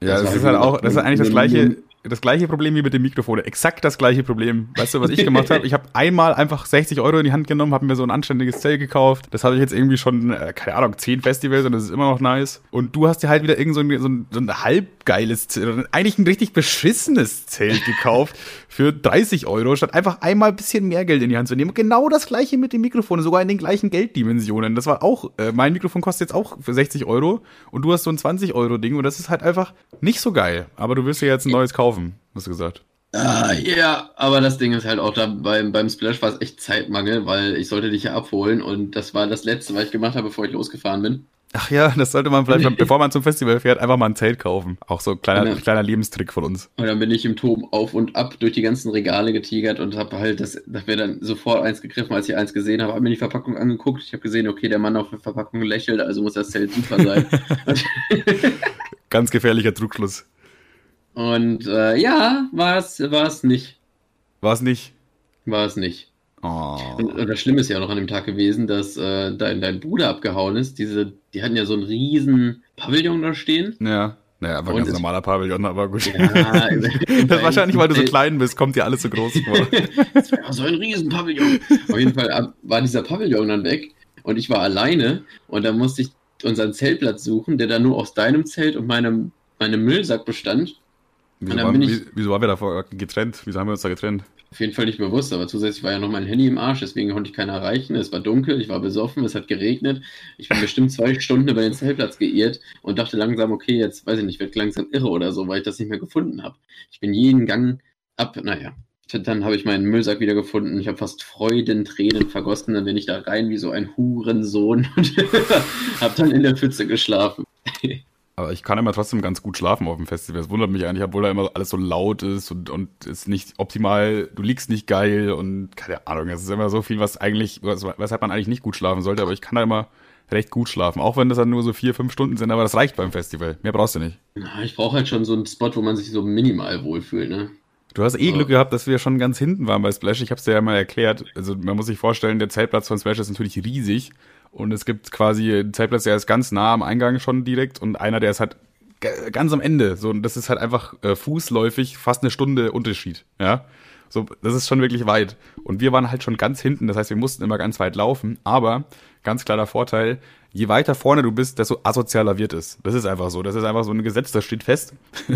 Ja, Das das, ist halt auch, das ist eigentlich das gleiche, das gleiche Problem wie mit dem Mikrofon. Exakt das gleiche Problem. Weißt du, was ich gemacht habe? Ich habe einmal einfach 60 Euro in die Hand genommen, habe mir so ein anständiges Zelt gekauft. Das hatte ich jetzt irgendwie schon, äh, keine Ahnung, 10 Festivals und das ist immer noch nice. Und du hast dir halt wieder irgend so ein, so ein, so ein halbgeiles eigentlich ein richtig beschissenes Zelt gekauft für 30 Euro, statt einfach einmal ein bisschen mehr Geld in die Hand zu nehmen. Genau das gleiche mit dem Mikrofon, sogar in den gleichen Gelddimensionen. Das war auch, äh, mein Mikrofon kostet jetzt auch für 60 Euro und du hast so ein 20 Euro Ding und das ist halt einfach nicht so geil. Aber du wirst dir jetzt ein neues kaufen, hast du gesagt. Ah, ja, aber das Ding ist halt auch da beim, beim Splash war es echt Zeitmangel, weil ich sollte dich ja abholen und das war das letzte, was ich gemacht habe, bevor ich losgefahren bin. Ach ja, das sollte man vielleicht, bevor man zum Festival fährt, einfach mal ein Zelt kaufen. Auch so ein kleiner, Ja. kleiner Lebenstrick von uns. Und dann bin ich im Turm auf und ab durch die ganzen Regale getigert und habe halt das, da mir dann sofort eins gegriffen, als ich eins gesehen habe, habe mir die Verpackung angeguckt. Ich habe gesehen, okay, der Mann auf der Verpackung lächelt, also muss das Zelt super sein. Ganz gefährlicher Trugschluss. und äh, ja, war es nicht. War es nicht? War es nicht. Oh. Und, und das Schlimme ist ja auch noch an dem Tag gewesen, dass äh, dein, dein Bruder abgehauen ist. Diese, die hatten ja so einen riesen Pavillon da stehen. Ja. Naja, einfach ein Und ganz normaler Pavillon, aber gut. Ja, das ist wahrscheinlich, weil du so klein bist, kommt dir alles so groß vor. Das war so ein Riesenpavillon. Auf jeden Fall ab- war dieser Pavillon dann weg und ich war alleine und da musste ich unseren Zeltplatz suchen, der dann nur aus deinem Zelt und meinem, meinem Müllsack bestand. Wieso dann bin ich- wie, wieso waren wir davor getrennt? Wieso haben wir uns da getrennt? Auf jeden Fall nicht bewusst, aber zusätzlich war ja noch mein Handy im Arsch, deswegen konnte ich keinen erreichen. Es war dunkel, ich war besoffen, es hat geregnet. Ich bin bestimmt zwei Stunden über den Zeltplatz geirrt und dachte langsam, okay, jetzt weiß ich nicht, wird langsam irre oder so, weil ich das nicht mehr gefunden habe. Ich bin jeden Gang ab, naja. Dann habe ich meinen Müllsack wieder gefunden. Ich habe fast Freudentränen vergossen. Dann bin ich da rein wie so ein Hurensohn und habe dann in der Pfütze geschlafen. Aber ich kann immer trotzdem ganz gut schlafen auf dem Festival. Es wundert mich eigentlich, obwohl da immer alles so laut ist und, und ist nicht optimal, du liegst nicht geil und keine Ahnung, es ist immer so viel, was eigentlich, was- weshalb man eigentlich nicht gut schlafen sollte, aber ich kann da immer recht gut schlafen. Auch wenn das dann nur so vier, fünf Stunden sind, aber das reicht beim Festival. Mehr brauchst du nicht. Na, Ich brauche halt schon so einen Spot, wo man sich so minimal wohlfühlt, ne? Du hast eh Ja. Glück gehabt, dass wir schon ganz hinten waren bei Splash. Ich habe es dir ja mal erklärt. Also man muss sich vorstellen, der Zeltplatz von Splash ist natürlich riesig und es gibt quasi einen Zeltplatz, der ist ganz nah am Eingang schon direkt und einer, der ist halt ganz am Ende. So, und das ist halt einfach äh, fußläufig fast eine Stunde Unterschied. Ja, so das ist schon wirklich weit. Und wir waren halt schon ganz hinten. Das heißt, wir mussten immer ganz weit laufen. Aber ganz klarer Vorteil: Je weiter vorne du bist, desto asozialer wird es. Das ist einfach so. Das ist einfach so ein Gesetz, das steht fest.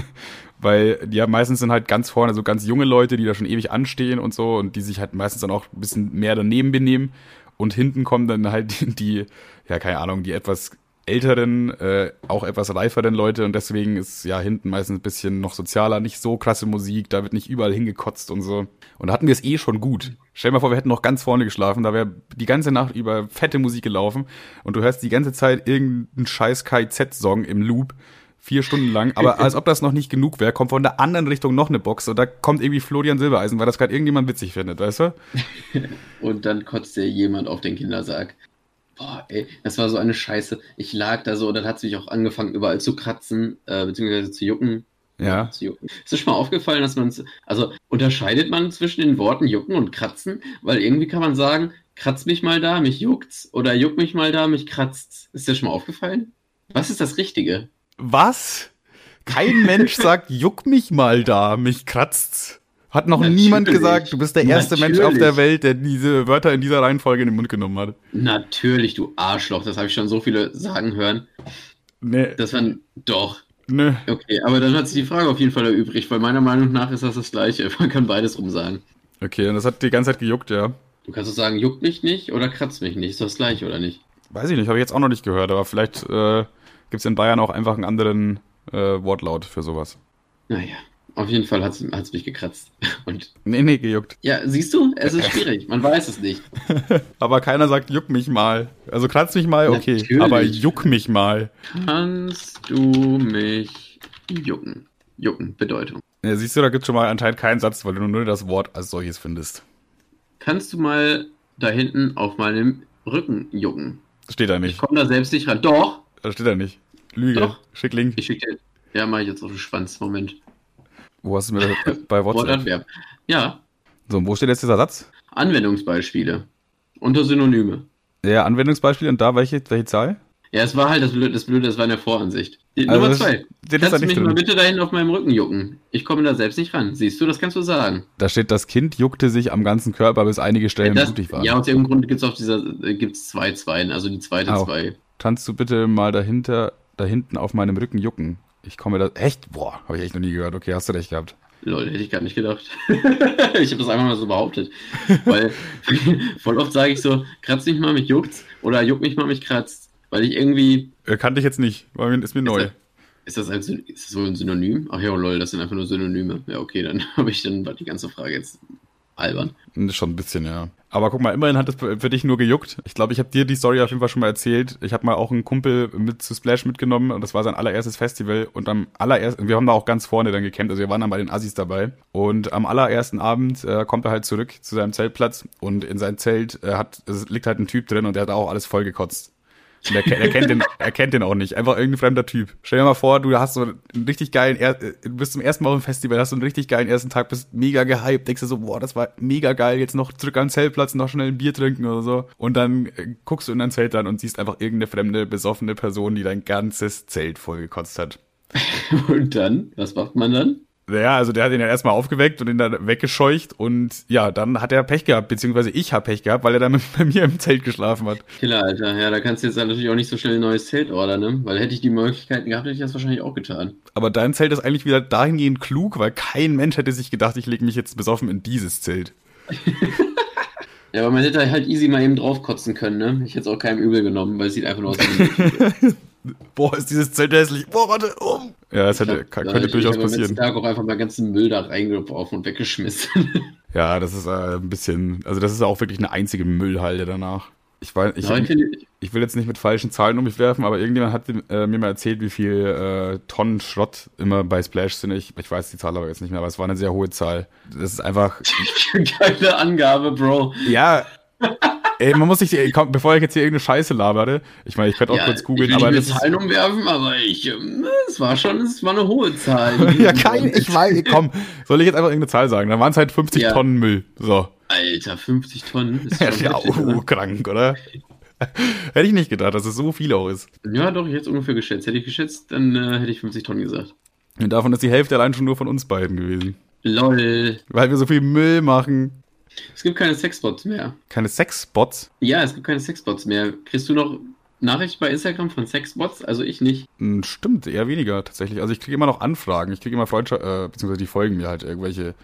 Weil die ja meistens sind halt ganz vorne so ganz junge Leute, die da schon ewig anstehen und so und die sich halt meistens dann auch ein bisschen mehr daneben benehmen. Und hinten kommen dann halt die, ja, keine Ahnung, die etwas älteren, äh, auch etwas reiferen Leute und deswegen ist ja hinten meistens ein bisschen noch sozialer, nicht so krasse Musik, da wird nicht überall hingekotzt und so. Und da hatten wir es eh schon gut. Stell dir mal vor, wir hätten noch ganz vorne geschlafen, da wäre die ganze Nacht über fette Musik gelaufen und du hörst die ganze Zeit irgendeinen scheiß KIZ-Song im Loop, vier Stunden lang, aber als ob das noch nicht genug wäre, kommt von der anderen Richtung noch eine Box und da kommt irgendwie Florian Silbereisen, weil das gerade irgendjemand witzig findet, weißt du? Und dann kotzt dir jemand auf den Kindersarg. Boah, ey, das war so eine Scheiße. Ich lag da so und dann hat es mich auch angefangen, überall zu kratzen, äh, beziehungsweise zu jucken. Ja. Zu jucken. Ist dir schon mal aufgefallen, dass man, also unterscheidet man zwischen den Worten jucken und kratzen? Weil irgendwie kann man sagen, kratz mich mal da, mich juckt's, oder juck mich mal da, mich kratzt's. Ist dir schon mal aufgefallen? Was ist das Richtige? Was? Kein Mensch sagt, juck mich mal da, mich kratzt's. Hat noch Natürlich. niemand gesagt, du bist der erste Mensch auf der Natürlich. Welt, der diese Wörter in dieser Reihenfolge in den Mund genommen hat. Natürlich, du Arschloch, das habe ich schon so viele sagen hören. Nee. Das waren, doch, Nö. Okay, aber dann hat sich die Frage auf jeden Fall erübrigt, weil meiner Meinung nach ist das das Gleiche. Man kann beides rum sagen. Okay, und das hat die ganze Zeit gejuckt, ja. Du kannst doch sagen, juckt mich nicht oder kratzt mich nicht. Ist das gleiche oder nicht? Weiß ich nicht, habe ich jetzt auch noch nicht gehört, aber vielleicht äh, gibt es in Bayern auch einfach einen anderen äh, Wortlaut für sowas. Naja, auf jeden Fall hat es mich gekratzt. Und Nee, nee, gejuckt. ja, siehst du, es ist schwierig. Man weiß es nicht. Aber keiner sagt, juck mich mal. Also kratz mich mal, okay. Natürlich. Aber juck mich mal. Kannst du mich jucken? Jucken, Bedeutung. Ja, siehst du, da gibt schon mal anscheinend keinen Satz, weil du nur das Wort als solches findest. Kannst du mal da hinten auf meinem Rücken jucken? Steht da Ich nicht. komme da selbst nicht ran. Doch! Da steht da nicht. Lüge. Doch. Schick Link. Ich schicke dir. Ja, mach ich jetzt auf den Schwanz. Moment. Wo hast du mir das? Bei WhatsApp? Ja, So, und wo steht jetzt dieser Satz? Anwendungsbeispiele. Unter Synonyme. Ja, Anwendungsbeispiel und da welche, welche Zahl? Ja, es war halt das Blöde, das Blöde, das war in der Voransicht. Die, Also Nummer das- zwei. das da Kannst du nicht mich mal drin? bitte da hinten auf meinem Rücken jucken? Ich komme da selbst nicht ran. Siehst du, das kannst du sagen. Da steht, das Kind juckte sich am ganzen Körper, bis einige Stellen Das, blutig waren. ja, aus irgendeinem Grund gibt es auf dieser, äh, gibt's zwei Zweien, also die zweite Au. zwei. Kannst du bitte mal dahinter, da hinten auf meinem Rücken jucken? Ich komme da. Echt? Boah, habe ich echt noch nie gehört. Okay, hast du recht gehabt. Lol, hätte ich gar nicht gedacht. ich habe das einfach mal so behauptet. Weil voll oft sage ich so, kratz mich mal, mich juckt's. Oder juck mich mal, mich kratzt. Weil ich irgendwie. Äh, kannte ich jetzt nicht, weil mir- ist mir neu. Ist das, ein, Syn- ist das so ein Synonym? Ach ja, lol, das sind einfach nur Synonyme. Ja, okay, dann habe ich dann die ganze Frage jetzt albern. Hm, Schon ein bisschen, ja. Aber guck mal, immerhin hat es für dich nur gejuckt. Ich glaube, ich habe dir die Story auf jeden Fall schon mal erzählt. Ich habe mal auch einen Kumpel mit zu Splash mitgenommen und das war sein allererstes Festival. Und am allerersten, wir haben da auch ganz vorne dann gecampt, also wir waren dann bei den Assis dabei. Und am allerersten Abend äh, kommt er halt zurück zu seinem Zeltplatz und in sein Zelt äh, hat, liegt halt ein Typ drin und der hat auch alles voll gekotzt. Und er, er, kennt den, er kennt den auch nicht. Einfach irgendein fremder Typ. Stell dir mal vor, du hast so einen richtig geilen, er äh, du bist zum ersten Mal auf dem Festival, hast so einen richtig geilen ersten Tag, bist mega gehypt, denkst du so, boah, das war mega geil, jetzt noch zurück am Zeltplatz, noch schnell ein Bier trinken oder so. Und dann äh, guckst du in dein Zelt dann und siehst einfach irgendeine fremde, besoffene Person, die dein ganzes Zelt voll gekotzt hat. Und dann? Was macht man dann? Naja, also der hat ihn ja erstmal aufgeweckt und ihn dann weggescheucht und ja, dann hat er Pech gehabt, beziehungsweise ich habe Pech gehabt, weil er dann bei mir im Zelt geschlafen hat. Killer, Alter. Ja, da kannst du jetzt natürlich auch nicht so schnell ein neues Zelt ordern, ne? Weil hätte ich die Möglichkeiten gehabt, hätte ich das wahrscheinlich auch getan. Aber dein Zelt ist eigentlich wieder dahingehend klug, weil kein Mensch hätte sich gedacht, ich lege mich jetzt besoffen in dieses Zelt. Ja, aber man hätte halt easy mal eben draufkotzen können, ne? Ich hätte es auch keinem übel genommen, weil es sieht einfach nur aus wie Boah, ist dieses Zelt hässlich. Boah, warte, um. Ja, das hätte, Ich kann, hab- könnte ich, durchaus ich passieren. Tag auch einfach mal ganzen Müll da reingeworfen und weggeschmissen. Ja, das ist äh, ein bisschen, also das ist auch wirklich eine einzige Müllhalde danach. Ich weiß, ich, Aber ich ich will jetzt nicht mit falschen Zahlen um mich werfen, aber irgendjemand hat äh, mir mal erzählt, wie viel äh, Tonnen Schrott immer bei Splash sind. Ich, ich weiß die Zahl aber jetzt nicht mehr, aber es war eine sehr hohe Zahl. Das ist einfach, geile Angabe, Bro. ja, ey, man muss sich, ey, komm, bevor ich jetzt hier irgendeine Scheiße labere, ich meine, ich könnte auch Ja, kurz googeln, ich will aber nicht das mit ist, Zahlen umwerfen, aber ich, es war schon, es war eine hohe Zahl. ja, kein, ich weiß, komm, soll ich jetzt einfach irgendeine Zahl sagen? Dann waren es halt 50 Ja. Tonnen Müll. So. Alter, 50 Tonnen. Ist Ja, schon ja heftig, uh, oder? krank, oder? Hätte ich nicht gedacht, dass es so viel auch ist. ja, doch, ich hätte es ungefähr geschätzt. Hätte ich geschätzt, dann äh, hätte ich 50 Tonnen gesagt. Und davon ist die Hälfte allein schon nur von uns beiden gewesen. Lol. Weil wir so viel Müll machen. Es gibt keine Sexbots mehr. Keine Sexbots. Ja, es gibt keine Sexbots mehr. Kriegst du noch Nachrichten bei Instagram von Sexbots? Also ich nicht. Hm, Stimmt, eher weniger tatsächlich. Also ich kriege immer noch Anfragen. Ich kriege immer Freundschaft, äh, beziehungsweise die folgen mir halt irgendwelche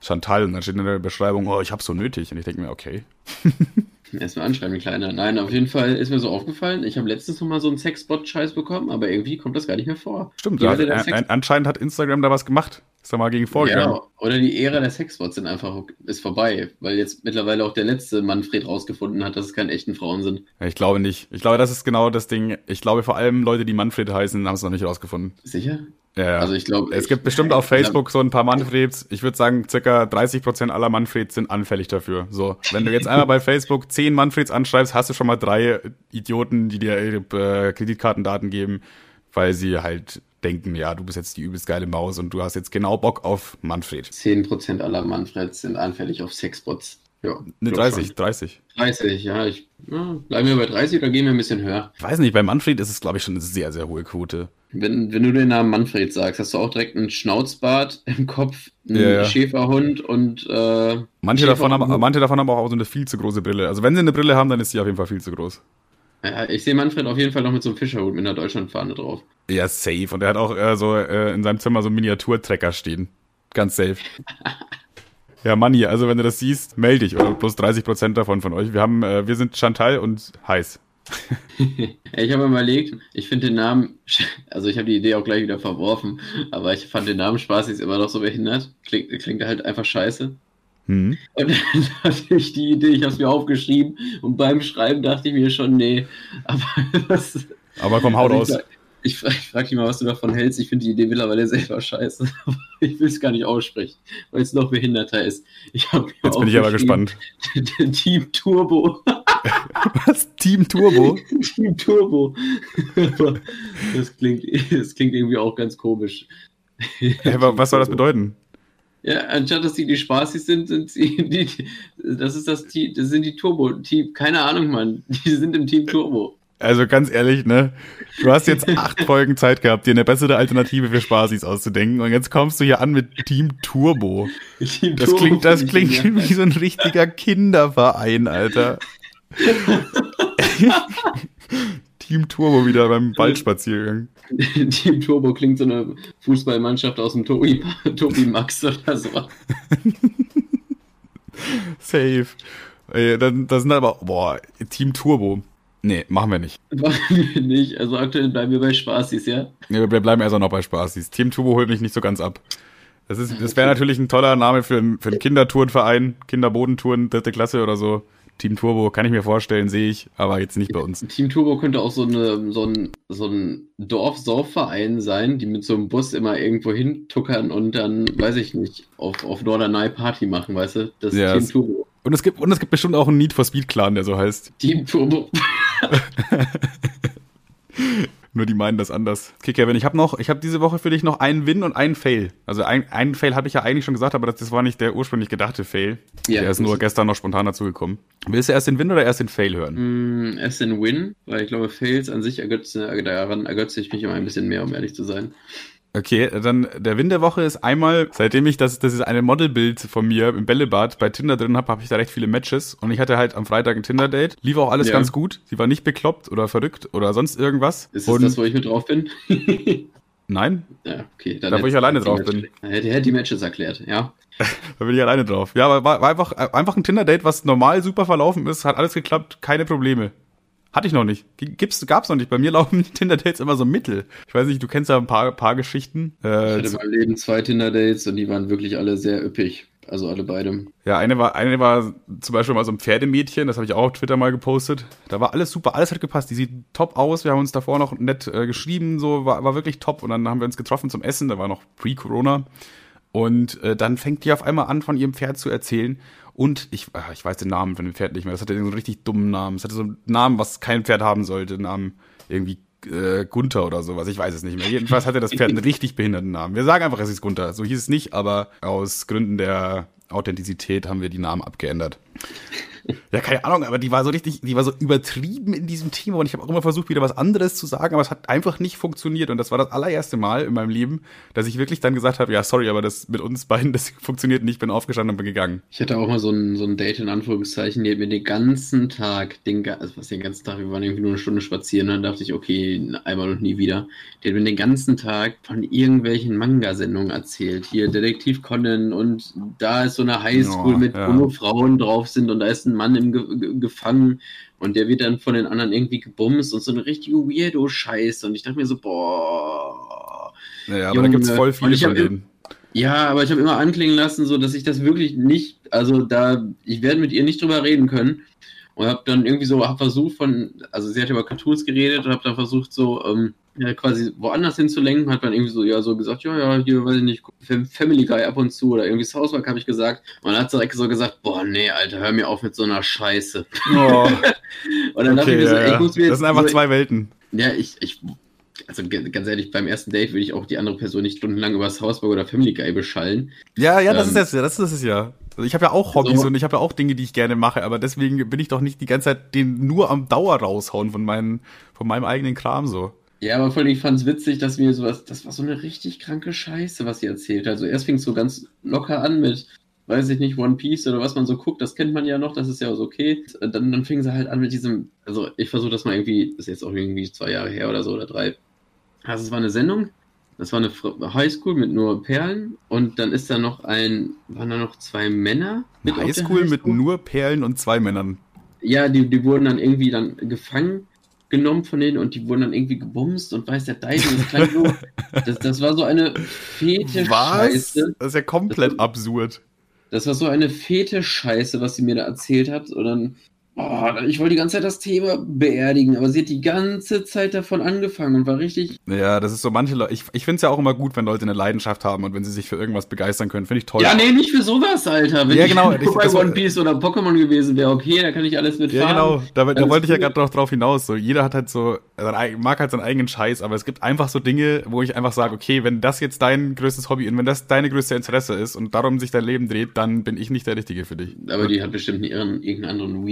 Chantal und dann steht in der Beschreibung, oh, ich hab's so nötig. Und ich denke mir, okay. Erstmal anschreiben, Kleiner. Nein, auf jeden Fall ist mir so aufgefallen. Ich habe letztens noch mal so einen Sexbot-Scheiß bekommen, aber irgendwie kommt das gar nicht mehr vor. Stimmt, der an, anscheinend hat Instagram da was gemacht. Ist da mal gegen vorgegangen. Ja, oder die Ära der Sexbots sind einfach ist vorbei, weil jetzt mittlerweile auch der letzte Manfred rausgefunden hat, dass es keine echten Frauen sind. Ja, ich glaube nicht. Ich glaube, das ist genau das Ding. Ich glaube, vor allem Leute, die Manfred heißen, haben es noch nicht rausgefunden. Sicher? Ja. Also ich glaube, es ich- gibt bestimmt auf Facebook so ein paar Manfreds. Ich würde sagen, circa 30% aller Manfreds sind anfällig dafür. So, wenn du jetzt einmal bei Facebook 10 Manfreds anschreibst, hast du schon mal drei Idioten, die dir ihre äh, Kreditkartendaten geben, weil sie halt denken, ja, du bist jetzt die übelst geile Maus und du hast jetzt genau Bock auf Manfred. 10% aller Manfreds sind anfällig auf Sexbots. Ja, Ne, glaub 30, schon. 30. 30, ja. Ich, ja. Bleiben wir bei 30 oder gehen wir ein bisschen höher? Ich weiß nicht, bei Manfred ist es, glaube ich, schon eine sehr, sehr hohe Quote. Wenn, wenn du den Namen Manfred sagst, hast du auch direkt einen Schnauzbart im Kopf, einen ja. Schäferhund und äh, Manche davon, haben, manche davon haben auch so eine viel zu große Brille. Also wenn sie eine Brille haben, dann ist sie auf jeden Fall viel zu groß. Ja, ich sehe Manfred auf jeden Fall noch mit so einem Fischerhut mit einer Deutschlandfahne drauf. Ja, safe. Und er hat auch äh, so äh, in seinem Zimmer so einen Miniaturtrecker stehen. Ganz safe. ja, Manni, also wenn du das siehst, melde dich. Oder bloß 30% davon von euch. Wir haben, äh, wir sind Chantal und heiß. ich habe überlegt, ich finde den Namen, also ich habe die Idee auch gleich wieder verworfen, aber ich fand den Namen Spaßig immer noch so behindert. Klingt, klingt halt einfach scheiße. Mhm. Und dann hatte ich die Idee, ich habe es mir aufgeschrieben und beim Schreiben dachte ich mir schon, nee, aber das. Aber komm, haut also aus. Ich, ich, ich frage dich mal, was du davon hältst. Ich finde die Idee mittlerweile selber scheiße. ich will es gar nicht aussprechen, weil es noch behinderter ist. Jetzt bin ich aber gespannt. Team Turbo. was? Team Turbo? Team Turbo. das, klingt, das klingt irgendwie auch ganz komisch. Hey, was soll das bedeuten? Ja, anstatt dass die die spaßig sind, sind sie die, das ist das Team, das sind die Turbo-Team. Keine Ahnung, Mann. Die sind im Team Turbo. Also ganz ehrlich, ne? Du hast jetzt acht Folgen Zeit gehabt, dir eine bessere Alternative für Spaßis auszudenken und jetzt kommst du hier an mit Team Turbo. Team das Turbo klingt, das klingt wie so ein richtiger Kinderverein, Alter. Team Turbo wieder beim Waldspaziergang. Team Turbo klingt so eine Fußballmannschaft aus dem Tobi, Tobi Max oder so. Safe. Dann, das sind aber, boah, Team Turbo. Nee, machen wir nicht. Machen wir nicht. Also aktuell bleiben wir bei Spaßis, ja? Ja, wir bleiben erst noch bei Spaßis. Team Turbo holt mich nicht so ganz ab. Das, ist, das wäre natürlich ein toller Name für, einen, für einen Kindertourenverein, Kinderbodentouren, dritte Klasse oder so. Team Turbo kann ich mir vorstellen, sehe ich, aber jetzt nicht bei uns. Team Turbo könnte auch so, eine, so ein, so ein Dorf-Saufverein sein, die mit so einem Bus immer irgendwo hintuckern und dann, weiß ich nicht, auf, auf Norderney Party machen, weißt du? Das ist ja, Team Turbo. Und es gibt, und es gibt bestimmt auch einen Need for Speed Clan, der so heißt. Team Turbo. Nur die meinen das anders. Okay, Kevin, ich habe noch, ich habe diese Woche für dich noch einen Win und einen Fail. Also ein, einen Fail habe ich ja eigentlich schon gesagt, aber das, das war nicht der ursprünglich gedachte Fail. Ja, der ist nur gestern noch spontan dazugekommen. Willst du erst den Win oder erst den Fail hören? Mm, erst den Win, weil ich glaube, Fails an sich ergötze, daran ergötze ich mich immer ein bisschen mehr, um ehrlich zu sein. Okay, dann der Win der Woche ist einmal, seitdem ich das, das ist eine Modelbild von mir im Bällebad bei Tinder drin habe, habe ich da recht viele Matches und ich hatte halt am Freitag ein Tinder-Date. Lief auch alles ja. ganz gut. Sie war nicht bekloppt oder verrückt oder sonst irgendwas. Ist das und das, wo ich mit drauf bin? Nein. Ja, okay. Dann da, wo ich alleine drauf bin. Hätte er die Matches erklärt, ja. da bin ich alleine drauf. Ja, aber war, war einfach, einfach ein Tinder-Date, was normal super verlaufen ist, hat alles geklappt, keine Probleme. Hatte ich noch nicht. Gibt's, gab's noch nicht. Bei mir laufen Tinder-Dates immer so mittel. Ich weiß nicht, du kennst ja ein paar, paar Geschichten. Äh, ich hatte in meinem Leben zwei Tinder-Dates und die waren wirklich alle sehr üppig. Also alle beide. Ja, eine war, eine war zum Beispiel mal so ein Pferdemädchen, das habe ich auch auf Twitter mal gepostet. Da war alles super, alles hat gepasst. Die sieht top aus. Wir haben uns davor noch nett äh, geschrieben, so war, war wirklich top. Und dann haben wir uns getroffen zum Essen, da war noch Pre-Corona. Und äh, dann fängt die auf einmal an, von ihrem Pferd zu erzählen. Und ich, ach, ich weiß den Namen von dem Pferd nicht mehr. Das hatte so einen richtig dummen Namen. Es hatte so einen Namen, was kein Pferd haben sollte. Namen irgendwie äh, Gunther oder sowas. Ich weiß es nicht mehr. Jedenfalls hatte das Pferd einen richtig behinderten Namen. Wir sagen einfach, es ist Gunther. So hieß es nicht, aber aus Gründen der Authentizität haben wir die Namen abgeändert. Ja, keine Ahnung, aber die war so richtig, die war so übertrieben in diesem Thema und ich habe auch immer versucht, wieder was anderes zu sagen, aber es hat einfach nicht funktioniert und das war das allererste Mal in meinem Leben, dass ich wirklich dann gesagt habe, ja, sorry, aber das mit uns beiden, das funktioniert nicht, bin aufgestanden und bin gegangen. Ich hatte auch mal so ein, so ein Date in Anführungszeichen, die hat mir den ganzen Tag, den, also was den ganzen Tag, wir waren irgendwie nur eine Stunde spazieren, dann dachte ich, okay, einmal und nie wieder. Die hat mir den ganzen Tag von irgendwelchen Manga-Sendungen erzählt. Hier Detektiv Conan und da ist so eine Highschool oh, mit ja. wo nur Frauen drauf sind und da ist ein Mann im Ge Ge gefangen und der wird dann von den anderen irgendwie gebumst und so eine richtige Weirdo-Scheiße. Und ich dachte mir so, boah. Naja, aber Junge. da gibt's voll viele von denen. Ja, aber ich habe immer anklingen lassen, so dass ich das wirklich nicht, also da, ich werde mit ihr nicht drüber reden können. Und habe dann irgendwie so, habe versucht von, also sie hat über Cartoons geredet und habe dann versucht so, ähm, ja, quasi woanders hinzulenken, hat man irgendwie so, ja, so gesagt, ja, ja, hier, weiß ich nicht, Family Guy ab und zu oder irgendwie South Park habe ich gesagt. Und dann hat direkt so gesagt, boah, nee, Alter, hör mir auf mit so einer Scheiße. Oh. und dann okay, dachte ich mir so, ey, ich muss mir jetzt, Das sind einfach so, zwei Welten. Ja, ich, ich, also ganz ehrlich, beim ersten Date würde ich auch die andere Person nicht stundenlang über South Park oder Family Guy beschallen. Ja, ja, das ähm, ist es ja, das ist es ja. Also ich habe ja auch Hobbys so. und ich habe ja auch Dinge, die ich gerne mache, aber deswegen bin ich doch nicht die ganze Zeit den nur am Dauer raushauen von, meinen, von meinem eigenen Kram so. Ja, aber vor allem, ich fand es witzig, dass mir sowas, das war so eine richtig kranke Scheiße, was sie erzählt hat. Also erst fing es so ganz locker an mit, weiß ich nicht, One Piece oder was man so guckt, das kennt man ja noch, das ist ja auch okay. Dann, dann fing sie halt an mit diesem, also ich versuche das mal irgendwie, das ist jetzt auch irgendwie zwei Jahre her oder so oder drei. Also es war eine Sendung, das war eine Highschool mit nur Perlen und dann ist da noch ein, waren da noch zwei Männer Eine auf der Highschool mit Highschool? nur Perlen und zwei Männern. Ja, die, die wurden dann irgendwie dann gefangen genommen von denen und die wurden dann irgendwie gebumst und weiß der Deich und das so, das, das war so eine fete Was? Scheiße. Das ist ja komplett Das- absurd. Das war so eine fete Scheiße, was sie mir da erzählt hat. Und dann, oh, ich wollte die ganze Zeit das Thema beerdigen, aber sie hat die ganze Zeit davon angefangen und war richtig. Ja, das ist so manche Leute. Ich, ich finde es ja auch immer gut, wenn Leute eine Leidenschaft haben und wenn sie sich für irgendwas begeistern können. Finde ich toll. Ja, nee, nicht für sowas, Alter. Wenn Ja, ich genau, ich- bei One Piece oder Pokémon gewesen wäre, okay, da kann ich alles mitfahren. Ja, genau. Da, da wollte ich ja gerade noch drauf hinaus. So, jeder hat halt so, mag halt seinen eigenen Scheiß, aber es gibt einfach so Dinge, wo ich einfach sage, okay, wenn das jetzt dein größtes Hobby und wenn das deine größte Interesse ist und darum sich dein Leben dreht, dann bin ich nicht der Richtige für dich. Aber die hat bestimmt ihren, irgendeinen anderen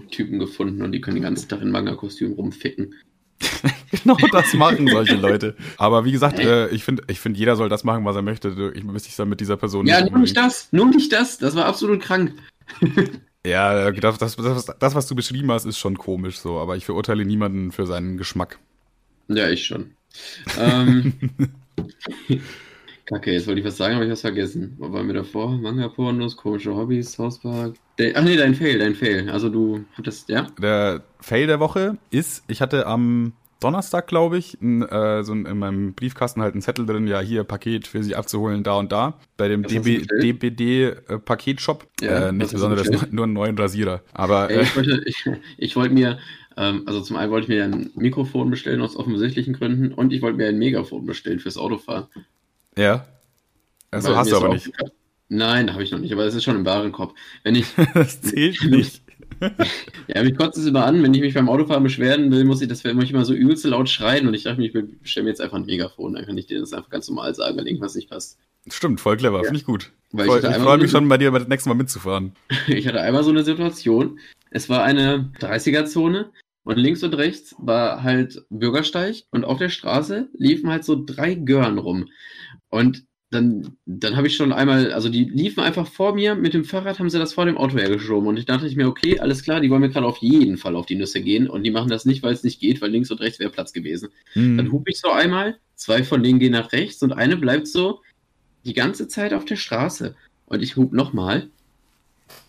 Weirdo-Typen gefunden und die können den ganzen Tag in Manga-Kostüm rumficken. Genau das machen solche Leute. Aber wie gesagt, äh, ich finde, ich finde, jeder soll das machen, was er möchte. Ich müsste mich dann mit dieser Person Ja, nicht nur nicht das, nur nicht das. Das war absolut krank. Ja, das, das, das, das, was du beschrieben hast, ist schon komisch so, aber ich verurteile niemanden für seinen Geschmack. Ja, ich schon. ähm, Kacke, jetzt wollte ich was sagen, aber ich hab's vergessen. Wo waren wir davor? Manga-Pornos, komische Hobbys, Hauspark. Ach nee, dein Fail, dein Fail. Also du hattest, ja? Der Fail der Woche ist, ich hatte am Donnerstag, glaube ich, in, äh, so in meinem Briefkasten halt einen Zettel drin, ja, hier Paket für Sie abzuholen, da und da. Bei dem Was DB? DBD-Paketshop. Ja, äh, was nichts Besonderes, nur, einen neuen Rasierer. Aber Ey, äh, ich wollte, ich, ich wollte mir, ähm, also zum einen wollte ich mir ein Mikrofon bestellen aus offensichtlichen Gründen und ich wollte mir ein Megafon bestellen fürs Autofahren. Ja. Also Weil hast du aber nicht. Nein, habe ich noch nicht, aber es ist schon im Warenkorb. Wenn ich, Das zählt nicht. Ja, mich kotzt es immer an, wenn ich mich beim Autofahren beschweren will, muss ich das muss ich immer so übelst laut schreien und ich dachte mir, ich bestelle mir jetzt einfach ein Megafon, dann kann ich dir das einfach ganz normal sagen, wenn irgendwas nicht passt. Stimmt, voll clever, Ja. finde ich gut. Weil Voll, ich ich freue mich schon, bei dir das nächste Mal mitzufahren. Ich hatte einmal so eine Situation, es war eine 30er-Zone und links und rechts war halt Bürgersteig und auf der Straße liefen halt so drei Gören rum. Und dann, dann habe ich schon einmal, also die liefen einfach vor mir, mit dem Fahrrad haben sie das vor dem Auto hergeschoben und ich dachte ich mir, okay, alles klar, die wollen mir gerade auf jeden Fall auf die Nüsse gehen und die machen das nicht, weil es nicht geht, weil links und rechts wäre Platz gewesen. Dann Hm. hupe ich so einmal, zwei von denen gehen nach rechts und eine bleibt so die ganze Zeit auf der Straße. Und ich hupe nochmal,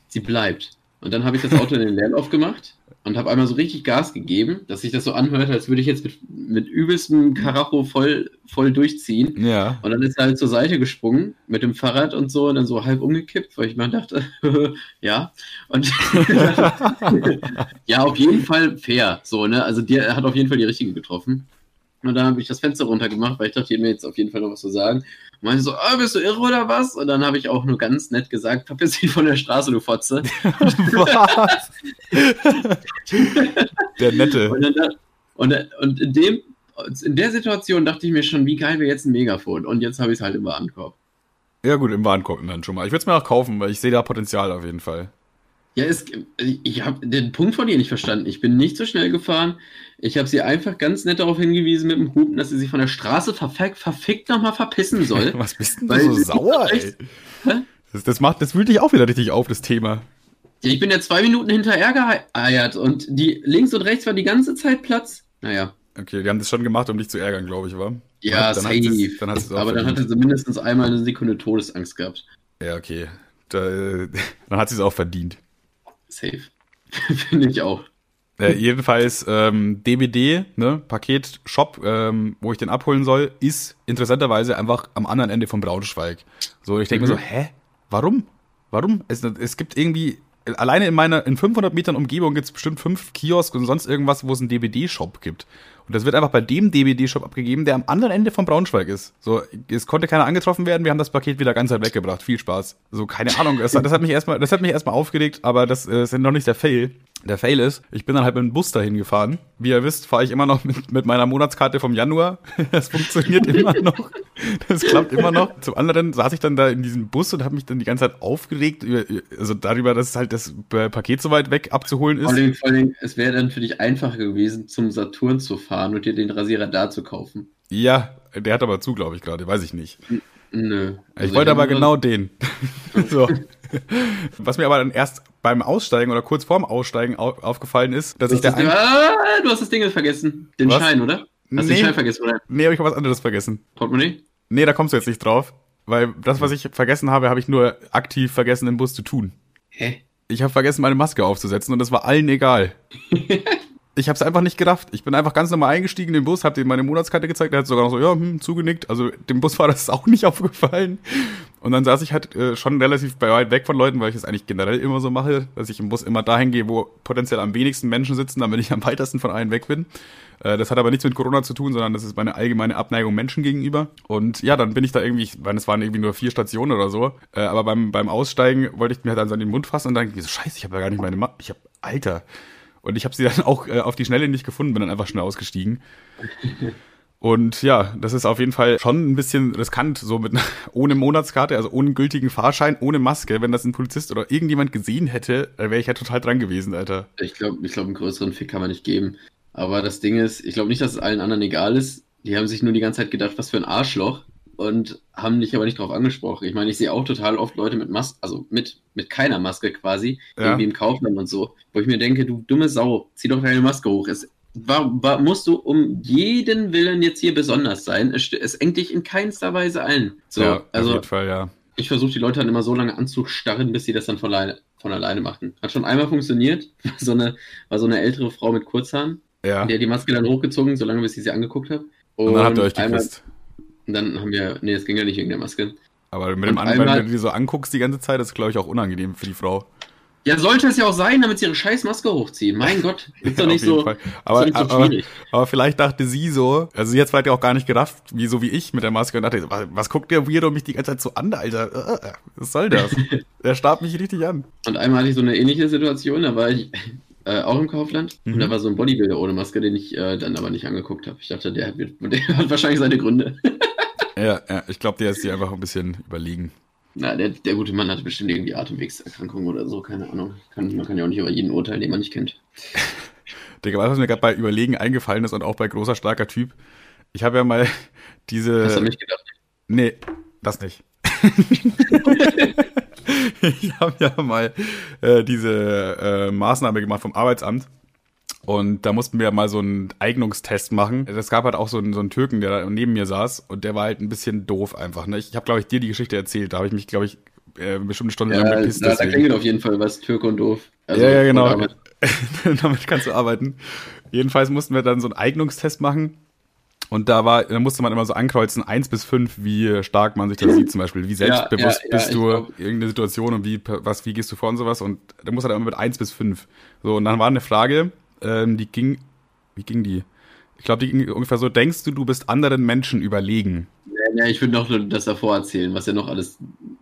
sie bleibt. Und dann habe ich das Auto in den Leerlauf gemacht und habe einmal so richtig Gas gegeben, dass sich das so anhört, als würde ich jetzt mit, mit übelstem Karacho voll, voll durchziehen. Ja. Und dann ist er halt zur Seite gesprungen mit dem Fahrrad und so und dann so halb umgekippt, weil ich mir dachte, ja. Und ja, auf jeden Fall fair. So, ne? Also der hat auf jeden Fall die richtige getroffen. Und dann habe ich das Fenster runtergemacht, weil ich dachte, ihr mir jetzt auf jeden Fall noch was zu sagen. Und meinte so, ah, bist du irre oder was? Und dann habe ich auch nur ganz nett gesagt, verpiss dich von der Straße, du Fotze. Was? Der Nette. Und, dann, und, und in, dem, in der Situation dachte ich mir schon, wie geil wäre jetzt ein Megafon. Und jetzt habe ich es halt im Warenkorb. Ja gut, im Warenkorb dann schon mal. Ich würde es mir auch kaufen, weil ich sehe da Potenzial auf jeden Fall. Ja, es, ich habe den Punkt von ihr nicht verstanden. Ich bin nicht so schnell gefahren. Ich habe sie einfach ganz nett darauf hingewiesen mit dem Hupen, dass sie sich von der Straße verfickt, verfickt nochmal verpissen soll. Was bist denn du so sauer, ey? Das, das, macht, das wühlt dich auch wieder richtig auf, das Thema. Ja, ich bin ja zwei Minuten hinterher geeiert und die links und rechts war die ganze Zeit Platz. Naja. Okay, die haben das schon gemacht, um dich zu ärgern, glaube ich, wa? Ja, dann safe. Dann auch Aber dann hatte sie mindestens einmal eine Sekunde Todesangst gehabt. Ja, okay. Da, dann hat sie es auch verdient. Safe. Finde ich auch. Äh, jedenfalls, ähm, DBD, ne, Paket-Shop, ähm, wo ich den abholen soll, ist interessanterweise einfach am anderen Ende von Braunschweig. So, ich denke Mhm. mir so, hä? Warum? Warum? Es, es gibt irgendwie, alleine in meiner, in 500 Metern Umgebung gibt es bestimmt fünf Kiosk und sonst irgendwas, wo es einen DBD-Shop gibt. Und das wird einfach bei dem DBD-Shop abgegeben, der am anderen Ende von Braunschweig ist. So, es konnte keiner angetroffen werden, wir haben das Paket wieder ganz weit weggebracht. Viel Spaß. So, keine Ahnung, das, das hat mich erstmal, das hat mich erstmal aufgeregt, aber das äh, ist noch nicht der Fail. Der Fail ist, ich bin dann halt mit dem Bus dahin gefahren. Wie ihr wisst, fahre ich immer noch mit, mit meiner Monatskarte vom Januar. Das funktioniert immer noch. Das klappt immer noch. Zum anderen saß ich dann da in diesem Bus und habe mich dann die ganze Zeit aufgeregt, über, also darüber, dass halt das Paket so weit weg abzuholen Vor ist. allem, vor allem, es wäre dann für dich einfacher gewesen, zum Saturn zu fahren und dir den Rasierer da zu kaufen. Ja, der hat aber zu, glaube ich, gerade, weiß ich nicht. Nö. Ich Also wollte aber genau den. so. Was mir aber dann erst beim Aussteigen oder kurz vorm Aussteigen au aufgefallen ist, dass ich ein... ah, du hast das Ding vergessen. Den Was? Schein, oder? Hast Nee. den Schein vergessen, oder? Nee, hab ich was anderes vergessen. Portemonnaie? Nee, da kommst du jetzt nicht drauf. Weil das, was ich vergessen habe, habe ich nur aktiv vergessen im Bus zu tun. Hä? Ich habe vergessen, meine Maske aufzusetzen und das war allen egal. Ich habe es einfach nicht gerafft. Ich bin einfach ganz normal eingestiegen in den Bus, habe ihm meine Monatskarte gezeigt, der hat sogar noch so, ja, hm, zugenickt. Also dem Busfahrer ist es auch nicht aufgefallen. Und dann saß ich halt äh, schon relativ weit weg von Leuten, weil ich es eigentlich generell immer so mache, dass ich im Bus immer dahin gehe, wo potenziell am wenigsten Menschen sitzen, damit ich am weitesten von allen weg bin. Äh, das hat aber nichts mit Corona zu tun, sondern das ist meine allgemeine Abneigung Menschen gegenüber. Und ja, dann bin ich da irgendwie, ich meine, es waren irgendwie nur vier Stationen oder so, äh, aber beim, beim Aussteigen wollte ich mir halt dann so an den Mund fassen und dann so, scheiße, ich habe ja gar nicht meine Maske, ich habe, Alter. Und ich habe sie dann auch äh, auf die Schnelle nicht gefunden, bin dann einfach schnell ausgestiegen. Und ja, das ist auf jeden Fall schon ein bisschen riskant, so mit ohne Monatskarte, also ohne gültigen Fahrschein, ohne Maske. Wenn das ein Polizist oder irgendjemand gesehen hätte, dann wäre ich ja total dran gewesen, Alter. Ich glaube, ich glaub, einen größeren Fick kann man nicht geben. Aber das Ding ist, ich glaube nicht, dass es allen anderen egal ist. Die haben sich nur die ganze Zeit gedacht, was für ein Arschloch. Und haben dich aber nicht drauf angesprochen. Ich meine, ich sehe auch total oft Leute mit Maske, also mit, mit keiner Maske quasi, Ja. irgendwie im Kaufland und so, wo ich mir denke, du dumme Sau, zieh doch deine Maske hoch. Es war, war, musst du um jeden Willen jetzt hier besonders sein. Es, es engt dich in keinster Weise ein. So, ja, auf also jeden Fall, ja. ich versuche die Leute dann immer so lange anzustarren, bis sie das dann von alleine, von alleine machen. Hat schon einmal funktioniert. War so eine, war so eine ältere Frau mit Kurzhaaren. Ja. Die hat die Maske dann hochgezogen, solange bis ich sie angeguckt habe. Und dann habt ihr euch geküsst. Und dann haben wir, nee, es ging ja nicht wegen der Maske. Aber mit dem anderen, wenn du die so anguckst die ganze Zeit, ist glaube ich auch unangenehm für die Frau. Ja, sollte es ja auch sein, damit sie ihre scheiß Maske hochziehen. Mein Gott, ist doch Ja, nicht so, Fall. ist Aber, doch nicht so schwierig. aber vielleicht dachte sie so, also jetzt war die auch gar nicht gerafft, wie so wie ich mit der Maske und dachte, was, was guckt der Weirdo mich die ganze Zeit so an, Alter? Äh, Was soll das? der starrt mich richtig an. Und einmal hatte ich so eine ähnliche Situation, da war ich äh, auch im Kaufland Mhm. und da war so ein Bodybuilder ohne Maske, den ich äh, dann aber nicht angeguckt habe. Ich dachte, der hat, der hat wahrscheinlich seine Gründe. Ja, ja ich glaube, der ist dir einfach ein bisschen überlegen. Na, der, der gute Mann hatte bestimmt irgendwie Atemwegserkrankungen oder so, keine Ahnung. Kann, man kann ja auch nicht über jeden urteilen, den man nicht kennt. Digga, was mir gerade bei Überlegen eingefallen ist und auch bei großer, starker Typ? Ich habe ja mal diese. Hast du nicht gedacht? Nee, das nicht. ich habe ja mal äh, diese äh, Maßnahme gemacht vom Arbeitsamt. Und da mussten wir mal so einen Eignungstest machen. Es gab halt auch so einen, so einen Türken, der da neben mir saß und der war halt ein bisschen doof einfach. Ne? Ich habe, glaube ich, dir die Geschichte erzählt. Da habe ich mich, glaube ich, äh, bestimmt eine Stunde lang Ja, bepisst. da, da deswegen. klingelt auf jeden Fall was Türke und doof. Also, ja, ja, genau. Damit kannst du arbeiten. Jedenfalls mussten wir dann so einen Eignungstest machen. Und da war, da musste man immer so ankreuzen, eins bis fünf, wie stark man sich da sieht, zum Beispiel. Wie selbstbewusst ja, ja, bist ich du, glaub- irgendeine Situation und wie, was, wie gehst du vor und sowas. Und da muss er dann immer mit eins bis fünf. So, und dann war eine Frage, ähm, die ging, wie ging die? Ich glaube, die ging ungefähr so, denkst du, du bist anderen Menschen überlegen? Ja, ja, ich würde noch das davor erzählen, was er noch alles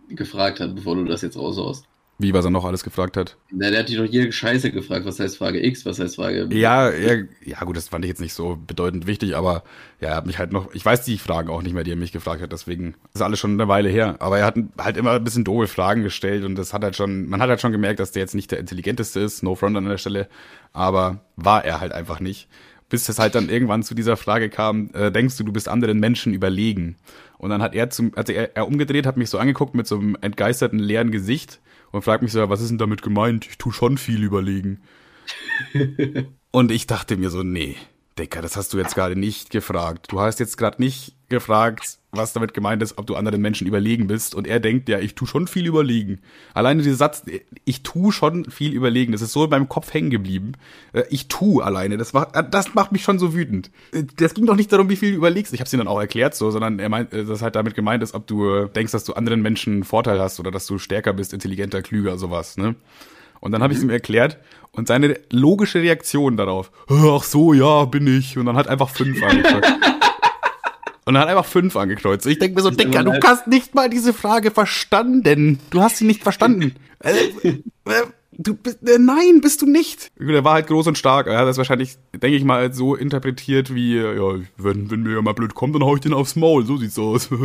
gefragt hat, bevor du das jetzt raushaust. Wie, was er noch alles gefragt hat? Na, der hat dich doch jede Scheiße gefragt. Was heißt Frage X? Was heißt Frage. Ja, ja, ja, gut, das fand ich jetzt nicht so bedeutend wichtig, aber ja, er hat mich halt noch, ich weiß die Fragen auch nicht mehr, die er mich gefragt hat, deswegen ist alles schon eine Weile her. Aber er hat halt immer ein bisschen doofe Fragen gestellt und das hat halt schon, man hat halt schon gemerkt, dass der jetzt nicht der intelligenteste ist, no front an der Stelle, aber war er halt einfach nicht. Bis es halt dann irgendwann zu dieser Frage kam, äh, denkst du, du bist anderen Menschen überlegen? Und dann hat er zum, also er, er umgedreht, hat mich so angeguckt mit so einem entgeisterten, leeren Gesicht und fragt mich so, was ist denn damit gemeint? Ich tu schon viel überlegen. Und ich dachte mir so, nee, Decker, das hast du jetzt gerade nicht gefragt. Du hast jetzt gerade nicht gefragt, was damit gemeint ist, ob du anderen Menschen überlegen bist. Und er denkt, ja, ich tu schon viel überlegen. Alleine dieser Satz, ich tu schon viel überlegen, das ist so in meinem Kopf hängen geblieben. Äh, Ich tu alleine, das macht, das macht mich schon so wütend. Äh, Das ging doch nicht darum, wie viel du überlegst. Ich habe ihm dann auch erklärt so, sondern er meint, äh, das halt damit gemeint ist, ob du äh, denkst, dass du anderen Menschen einen Vorteil hast oder dass du stärker bist, intelligenter, klüger, sowas, ne? Und dann habe ich es ihm erklärt und seine logische Reaktion darauf, ach so, ja, bin ich. Und dann hat einfach fünf angekreuzt. und dann hat einfach fünf angekreuzt. Ich denke mir so, Dicker, du hast nicht mal diese Frage verstanden. Du hast sie nicht verstanden. äh, äh, du bist, äh, nein, bist du nicht. Der war halt groß und stark. Er hat das wahrscheinlich, denke ich mal, so interpretiert wie, äh, ja, wenn, wenn mir ja mal blöd kommt, dann hau ich den aufs Maul. So sieht's aus.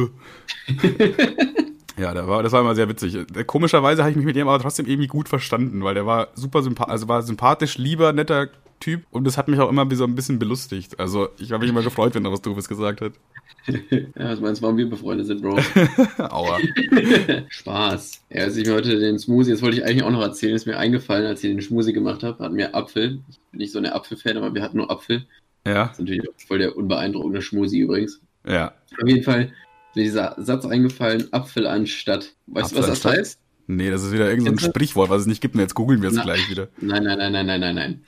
Ja, das war, das war immer sehr witzig. Komischerweise habe ich mich mit ihm aber trotzdem irgendwie gut verstanden, weil der war super sympathisch, also war sympathisch, lieber, netter Typ und das hat mich auch immer so ein bisschen belustigt. Also ich habe mich immer gefreut, wenn er was Doofes gesagt hat. ja, was meinst du, warum wir befreundet sind, Bro? Aua. Spaß. Ja, als ich mir heute den Smoothie, das wollte ich eigentlich auch noch erzählen, ist mir eingefallen, als ich den Smoothie gemacht habe, hatten wir Apfel. Ich bin nicht so eine Apfelfan, aber wir hatten nur Apfel. Ja, Das ist natürlich auch voll der unbeeindruckende Smoothie übrigens. ja. Auf jeden Fall mir dieser Satz eingefallen, Apfel anstatt. Weißt du, was das heißt? Nee, das ist wieder irgendein so? Sprichwort, was es nicht gibt und jetzt googeln wir es gleich wieder. Nein, nein, nein, nein, nein, nein, nein.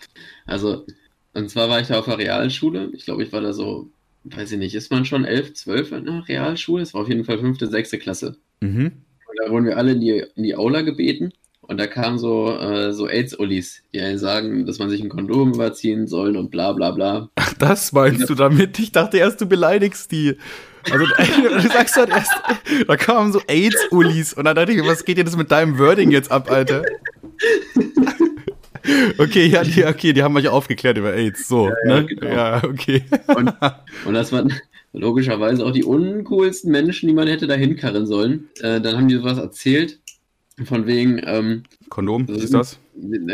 Also, und zwar war ich da auf der Realschule. Ich glaube, ich war da so, weiß ich nicht, ist man schon elf, zwölf in der Realschule? Es war auf jeden Fall fünfte, sechste Klasse. Mhm. Und da wurden wir alle in die, in die Aula gebeten. Und da kamen so, äh, so AIDS-Ullis, die einen sagen, dass man sich ein Kondom überziehen soll und bla bla bla. Ach, das meinst du damit? Ich dachte erst, du beleidigst die. Also du sagst halt erst, da kamen so AIDS-Ullis und dann dachte ich, was geht dir das mit deinem Wording jetzt ab, Alter? Okay, ja, die, okay, die haben euch aufgeklärt über AIDS, so, ja, ne? genau. Ja, okay. Und, und das waren logischerweise auch die uncoolsten Menschen, die man hätte da hinkarren sollen. Äh, dann haben die sowas erzählt, von wegen, ähm, Kondom, was ist das?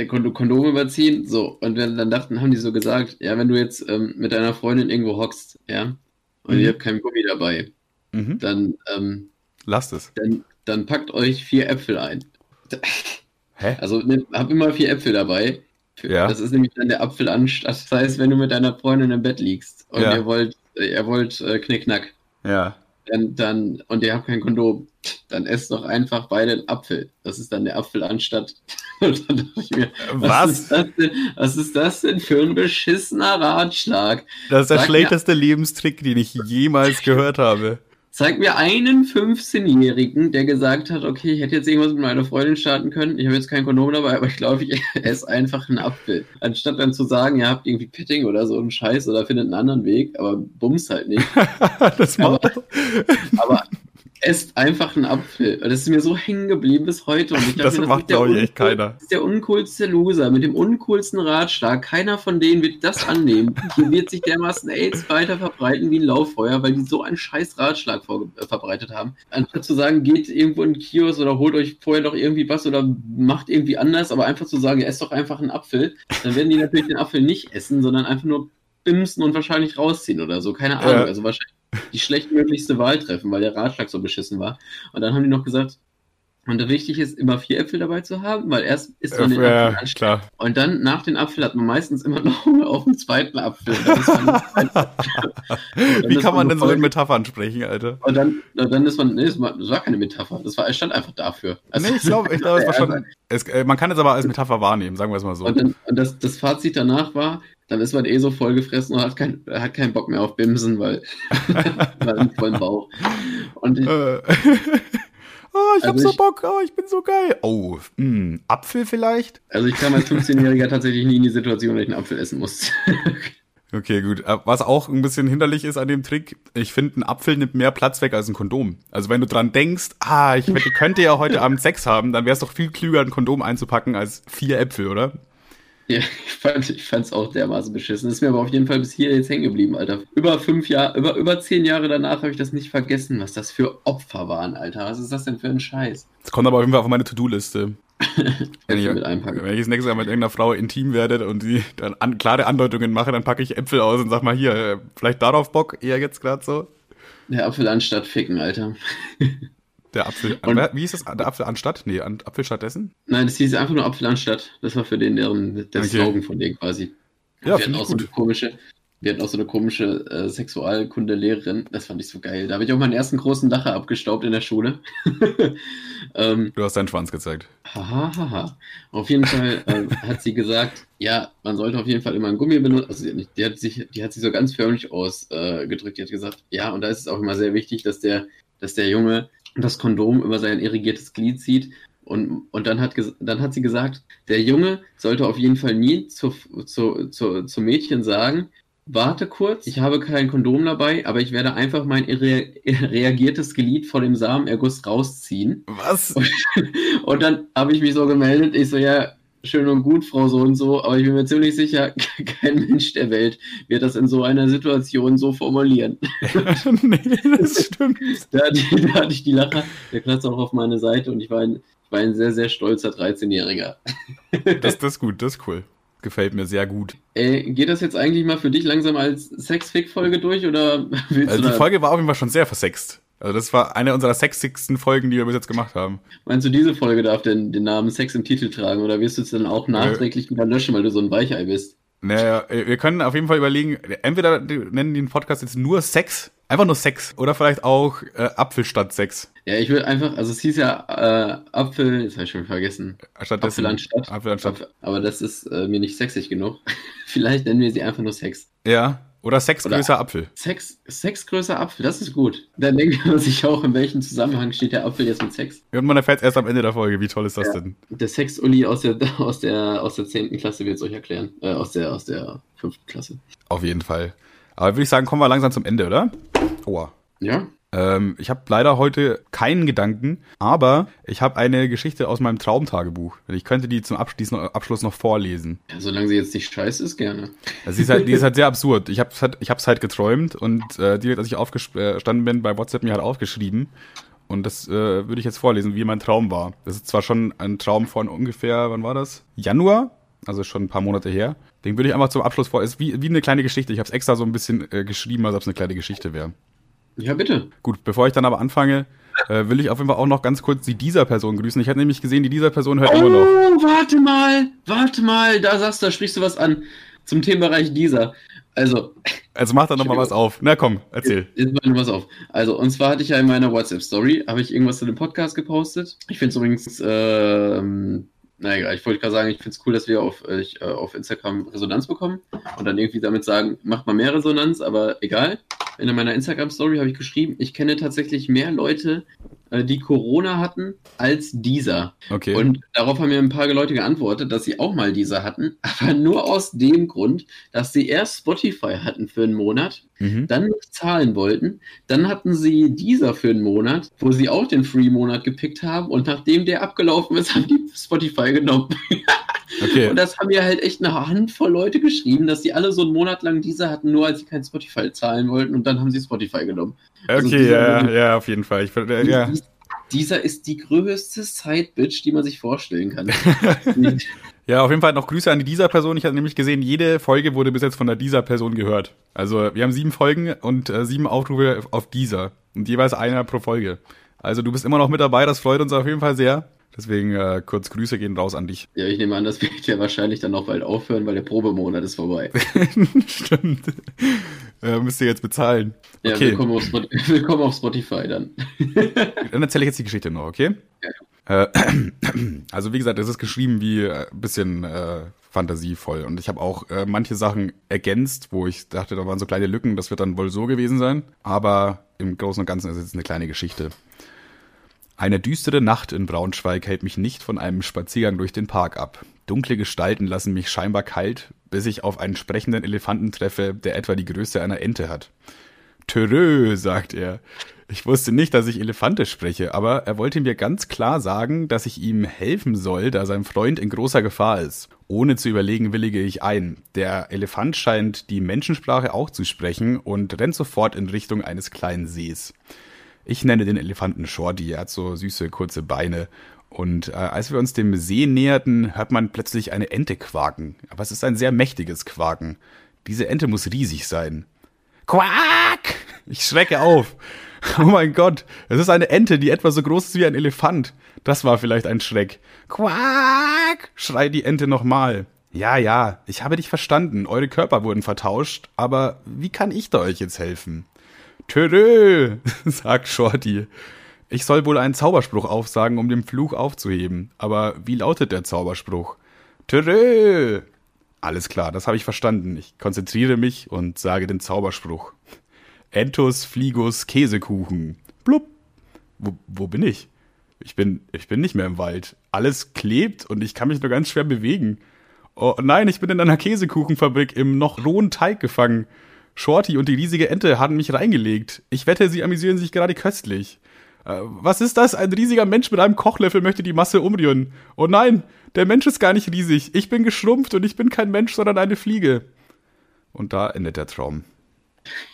Kond Kondom überziehen. So, und dann, dann dachten, haben die so gesagt, ja, wenn du jetzt ähm, mit deiner Freundin irgendwo hockst, ja, und Mhm. ihr habt keinen Gummi dabei, Mhm. dann, ähm, Lasst es. dann, dann packt euch vier Äpfel ein. Hä? Also ne, hab immer vier Äpfel dabei. Ja. Das ist nämlich dann der Apfel anstatt. Das heißt, wenn du mit deiner Freundin im Bett liegst und Ja. ihr wollt, ihr wollt äh, Knickknack, Ja. Dann, dann, und ihr habt kein Kondom, dann esst doch einfach beide einen Apfel. Das ist dann der Apfel anstatt. Mir, was, Ist Was? das denn, was ist das denn für ein beschissener Ratschlag? Das ist der Sag mir- schlechteste Lebenstrick, den ich jemals gehört habe. Zeig mir einen 15-Jährigen, der gesagt hat, okay, ich hätte jetzt irgendwas mit meiner Freundin starten können, ich habe jetzt kein Kondom dabei, aber ich glaube, ich esse einfach einen Apfel. Anstatt dann zu sagen, ihr habt irgendwie Petting oder so einen Scheiß oder findet einen anderen Weg, aber bums halt nicht. Das Aber- Aber esst einfach einen Apfel. Das ist mir so hängen geblieben bis heute. Und ich dachte Das mir, macht, ist der glaub ich, echt keiner. Das ist der uncoolste Loser mit dem uncoolsten Ratschlag. Keiner von denen wird das annehmen. Hier wird sich dermaßen AIDS weiter verbreiten wie ein Lauffeuer, weil die so einen scheiß Ratschlag äh, verbreitet haben. Anstatt zu sagen, geht irgendwo in den Kiosk oder holt euch vorher doch irgendwie was oder macht irgendwie anders, aber einfach zu sagen, esst doch einfach einen Apfel, dann werden die natürlich den Apfel nicht essen, sondern einfach nur bimsen und wahrscheinlich rausziehen oder so. Keine Ahnung. Ja. Also wahrscheinlich die schlechtmöglichste Wahl treffen, weil der Ratschlag so beschissen war. Und dann haben die noch gesagt, und wichtig ist, immer vier Äpfel dabei zu haben, weil erst isst man den Apfel Ja, anstatt klar. und dann nach den Apfel hat man meistens immer noch Hunger auf den zweiten Apfel. Man, Wie kann man man denn so in Metaphern sprechen, Alter? und dann, dann ist man, nee, das war, keine Metapher, das war, es stand einfach dafür. Also- nee, ich glaube, ich glaub, es war Also- schon. Es, äh, man kann es aber als Metapher wahrnehmen, sagen wir es mal so. Und, dann, und das, das Fazit danach war, dann ist man eh so vollgefressen und hat, kein, hat keinen Bock mehr auf Bimsen, weil, weil im vollen Bauch. Und ich, Äh, oh, ich hab Also so ich- Bock, oh, ich bin so geil. Oh, mh, Apfel vielleicht? also ich kam als 15-Jähriger tatsächlich nie in die Situation, dass ich einen Apfel essen musste. Okay, gut. Äh, Was auch ein bisschen hinderlich ist an dem Trick, ich finde, ein Apfel nimmt mehr Platz weg als ein Kondom. Also wenn du dran denkst, ah, ich könnte ja heute Abend Sex haben, dann wäre es doch viel klüger, ein Kondom einzupacken als vier Äpfel, oder? Ja, ich fand ich fand's auch dermaßen beschissen. Ist mir aber auf jeden Fall bis hier jetzt hängen geblieben, Alter. Über fünf Jahre, über, über zehn Jahre danach habe ich das nicht vergessen, was das für Opfer waren, Alter. Was ist das denn für ein Scheiß? Das kommt aber auf jeden Fall auf meine To-Do-Liste. Wenn ich, mit einpacken. wenn ich das nächste Mal mit irgendeiner Frau intim werde und sie dann an, klare Andeutungen mache, dann packe ich Äpfel aus und sag mal hier, äh, vielleicht darauf Bock, eher jetzt gerade so. Der Apfel anstatt ficken, Alter. Der Apfel, Und- wie hieß das? Der Apfel anstatt? Nee, an, Apfel stattdessen? Nein, das hieß einfach nur Apfel anstatt. Das war für den deren der Okay. Slogan von denen quasi. Ja, wir hatten auch so eine komische, wir hatten auch so eine komische äh, Sexualkundelehrerin. Das fand ich so geil. Da habe ich auch meinen ersten großen Lacher abgestaubt in der Schule. ähm, Du hast deinen Schwanz gezeigt. Haha, haha. Auf jeden Fall ähm, hat sie gesagt, ja, man sollte auf jeden Fall immer ein Gummi benutzen. Also nicht, die hat sich, die hat sich so ganz förmlich ausgedrückt. Äh, die hat gesagt, ja, und da ist es auch immer sehr wichtig, dass der, dass der Junge das Kondom über sein irrigiertes Glied zieht. Und, und dann, hat, dann hat sie gesagt, der Junge sollte auf jeden Fall nie zu, zu, zu, zu Mädchen sagen, warte kurz, ich habe kein Kondom dabei, aber ich werde einfach mein reagiertes Glied vor dem Samenerguss rausziehen. Was? Und dann habe ich mich so gemeldet. Ich so, ja, schön und gut, Frau so und so, aber ich bin mir ziemlich sicher, kein Mensch der Welt wird das in so einer Situation so formulieren. nee, das stimmt. Da hatte, ich- da hatte ich die Lacher, der Platz auch auf meine Seite und ich war ein, ich war ein sehr, sehr stolzer 13-Jähriger. Das, das ist gut, das ist cool. gefällt mir sehr gut. Ey, geht das jetzt eigentlich mal für dich langsam als Sexfick-Folge durch oder willst Also du die Folge war auf jeden Fall schon sehr versext. Also das war eine unserer sexigsten Folgen, die wir bis jetzt gemacht haben. meinst du, diese Folge darf denn den Namen Sex im Titel tragen oder wirst du es dann auch nachträglich wieder löschen, weil du so ein Weichei bist? Naja, wir können auf jeden Fall überlegen, entweder die nennen den Podcast jetzt nur Sex, einfach nur Sex, oder vielleicht auch äh, Apfel statt Sex. Ja, ich würde einfach, also es hieß ja äh, Apfel, jetzt habe ich schon vergessen. Stattdessen, Apfel anstatt. Apfel anstatt. Apfel, aber das ist äh, mir nicht sexig genug. Vielleicht nennen wir sie einfach nur Sex. Ja, oder Sex Oder- größer Apfel. Sex, Sex größer Apfel, das ist gut. Dann denkt man sich auch, in welchem Zusammenhang steht der Apfel jetzt mit Sex. Und man erfährt erst am Ende der Folge, wie toll ist das Ja. denn? Der Sex-Uli aus der, aus der, aus der 10. Klasse wird es euch erklären. Äh, aus der, aus der 5. Klasse. Auf jeden Fall. Aber würde ich sagen, kommen wir langsam zum Ende, oder? Aua. Ja? Ähm, ich habe leider heute keinen Gedanken, aber ich habe eine Geschichte aus meinem Traumtagebuch. Ich könnte die zum Abschluss noch, vorlesen. ja? Solange sie jetzt nicht scheiße ist, gerne. Also die ist halt, die ist halt sehr absurd. Ich habe halt, ich hab's halt geträumt und äh, direkt als ich aufgestanden bin, bei WhatsApp mir halt aufgeschrieben. Und das äh, würde ich jetzt vorlesen, wie mein Traum war. Das ist zwar schon ein Traum von ungefähr, wann war das? Januar, also schon ein paar Monate her. Den würde ich einfach zum Abschluss vor. Ist wie, wie eine kleine Geschichte. Ich habe es extra so ein bisschen äh, geschrieben, als ob es eine kleine Geschichte wäre. Ja, bitte. Gut, bevor ich dann aber anfange, äh, will ich auf jeden Fall auch noch ganz kurz die dieser Person grüßen. Ich hatte nämlich gesehen, die dieser Person hört Oh, immer noch. warte mal, warte mal, da sagst du, da sprichst du was an zum Themenbereich dieser. Also, Also mach da noch mal was auf. Na komm, erzähl. Jetzt mal was auf. Also, und zwar hatte ich ja in meiner WhatsApp-Story, habe ich irgendwas zu dem Podcast gepostet. Ich finde es übrigens, ähm, na egal, ich wollte gerade sagen, ich finde es cool, dass wir auf, äh, ich, äh, auf Instagram Resonanz bekommen und dann irgendwie damit sagen, macht mal mehr Resonanz, aber egal. In meiner Instagram-Story habe ich geschrieben, ich kenne tatsächlich mehr Leute, die Corona hatten, als dieser. Okay. Und darauf haben mir ein paar Leute geantwortet, dass sie auch mal dieser hatten, aber nur aus dem Grund, dass sie erst Spotify hatten für einen Monat mhm. dann nicht zahlen wollten. Dann hatten sie dieser für einen Monat, wo sie auch den Free-Monat gepickt haben und nachdem der abgelaufen ist, haben die Spotify genommen. Okay. Und das haben mir halt echt eine Handvoll Leute geschrieben, dass die alle so einen Monat lang dieser hatten, nur als sie kein Spotify zahlen wollten und dann haben sie Spotify genommen. Also Okay, dieser- ja, ja, auf jeden Fall. Ich, äh, ja. Dies- Dieser ist die größte Side-Bitch, die man sich vorstellen kann. ja, auf jeden Fall noch Grüße an die dieser Person. Ich hatte nämlich gesehen, jede Folge wurde bis jetzt von der dieser Person gehört. Also wir haben sieben Folgen und äh, sieben Aufrufe auf dieser. Und jeweils einer pro Folge. Also du bist immer noch mit dabei, das freut uns auf jeden Fall sehr. Deswegen äh, kurz Grüße gehen raus an dich. ja, ich nehme an, das wird ja wahrscheinlich dann auch bald aufhören, weil der Probemonat ist vorbei. Stimmt. Äh, müsst ihr jetzt bezahlen. Ja, Okay. willkommen, auf willkommen auf Spotify dann. Dann erzähle ich jetzt die Geschichte noch, okay? Äh, also wie gesagt, es ist geschrieben wie äh, ein bisschen äh, fantasievoll und ich habe auch äh, manche Sachen ergänzt, wo ich dachte, da waren so kleine Lücken, das wird dann wohl so gewesen sein. Aber im Großen und Ganzen ist es jetzt eine kleine Geschichte. Eine düstere Nacht in Braunschweig hält mich nicht von einem Spaziergang durch den Park ab. Dunkle Gestalten lassen mich scheinbar kalt, bis ich auf einen sprechenden Elefanten treffe, der etwa die Größe einer Ente hat. Törö, sagt er. Ich wusste nicht, dass ich Elefante spreche, aber er wollte mir ganz klar sagen, dass ich ihm helfen soll, da sein Freund in großer Gefahr ist. Ohne zu überlegen, willige ich ein. Der Elefant scheint die Menschensprache auch zu sprechen und rennt sofort in Richtung eines kleinen Sees. Ich nenne den Elefanten Shorty, er hat so süße, kurze Beine. Und äh, als wir uns dem See näherten, hört man plötzlich eine Ente quaken. Aber es ist ein sehr mächtiges Quaken. Diese Ente muss riesig sein. Quack! Ich schrecke auf. Oh mein Gott, es ist eine Ente, die etwa so groß ist wie ein Elefant. Das war vielleicht ein Schreck. Quack! schreit die Ente nochmal. Ja, ja, ich habe dich verstanden. Eure Körper wurden vertauscht, aber wie kann ich da euch jetzt helfen? Törö, sagt Shorty. Ich soll wohl einen Zauberspruch aufsagen, um den Fluch aufzuheben. Aber wie lautet der Zauberspruch? Törö! Alles klar, das habe ich verstanden. Ich konzentriere mich und sage den Zauberspruch. Entus fligus Käsekuchen. Blub. Wo, wo bin ich? Ich bin, ich bin nicht mehr im Wald. Alles klebt und ich kann mich nur ganz schwer bewegen. Oh nein, ich bin in einer Käsekuchenfabrik im noch rohen Teig gefangen. Shorty und die riesige Ente haben mich reingelegt. Ich wette, sie amüsieren sich gerade köstlich. Äh, was ist das? Ein riesiger Mensch mit einem Kochlöffel möchte die Masse umrühren. Oh nein, der Mensch ist gar nicht riesig. Ich bin geschrumpft und ich bin kein Mensch, sondern eine Fliege. Und da endet der Traum.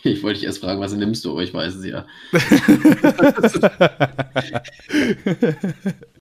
Ich wollte dich erst fragen, was nimmst du, ich weiß es ja.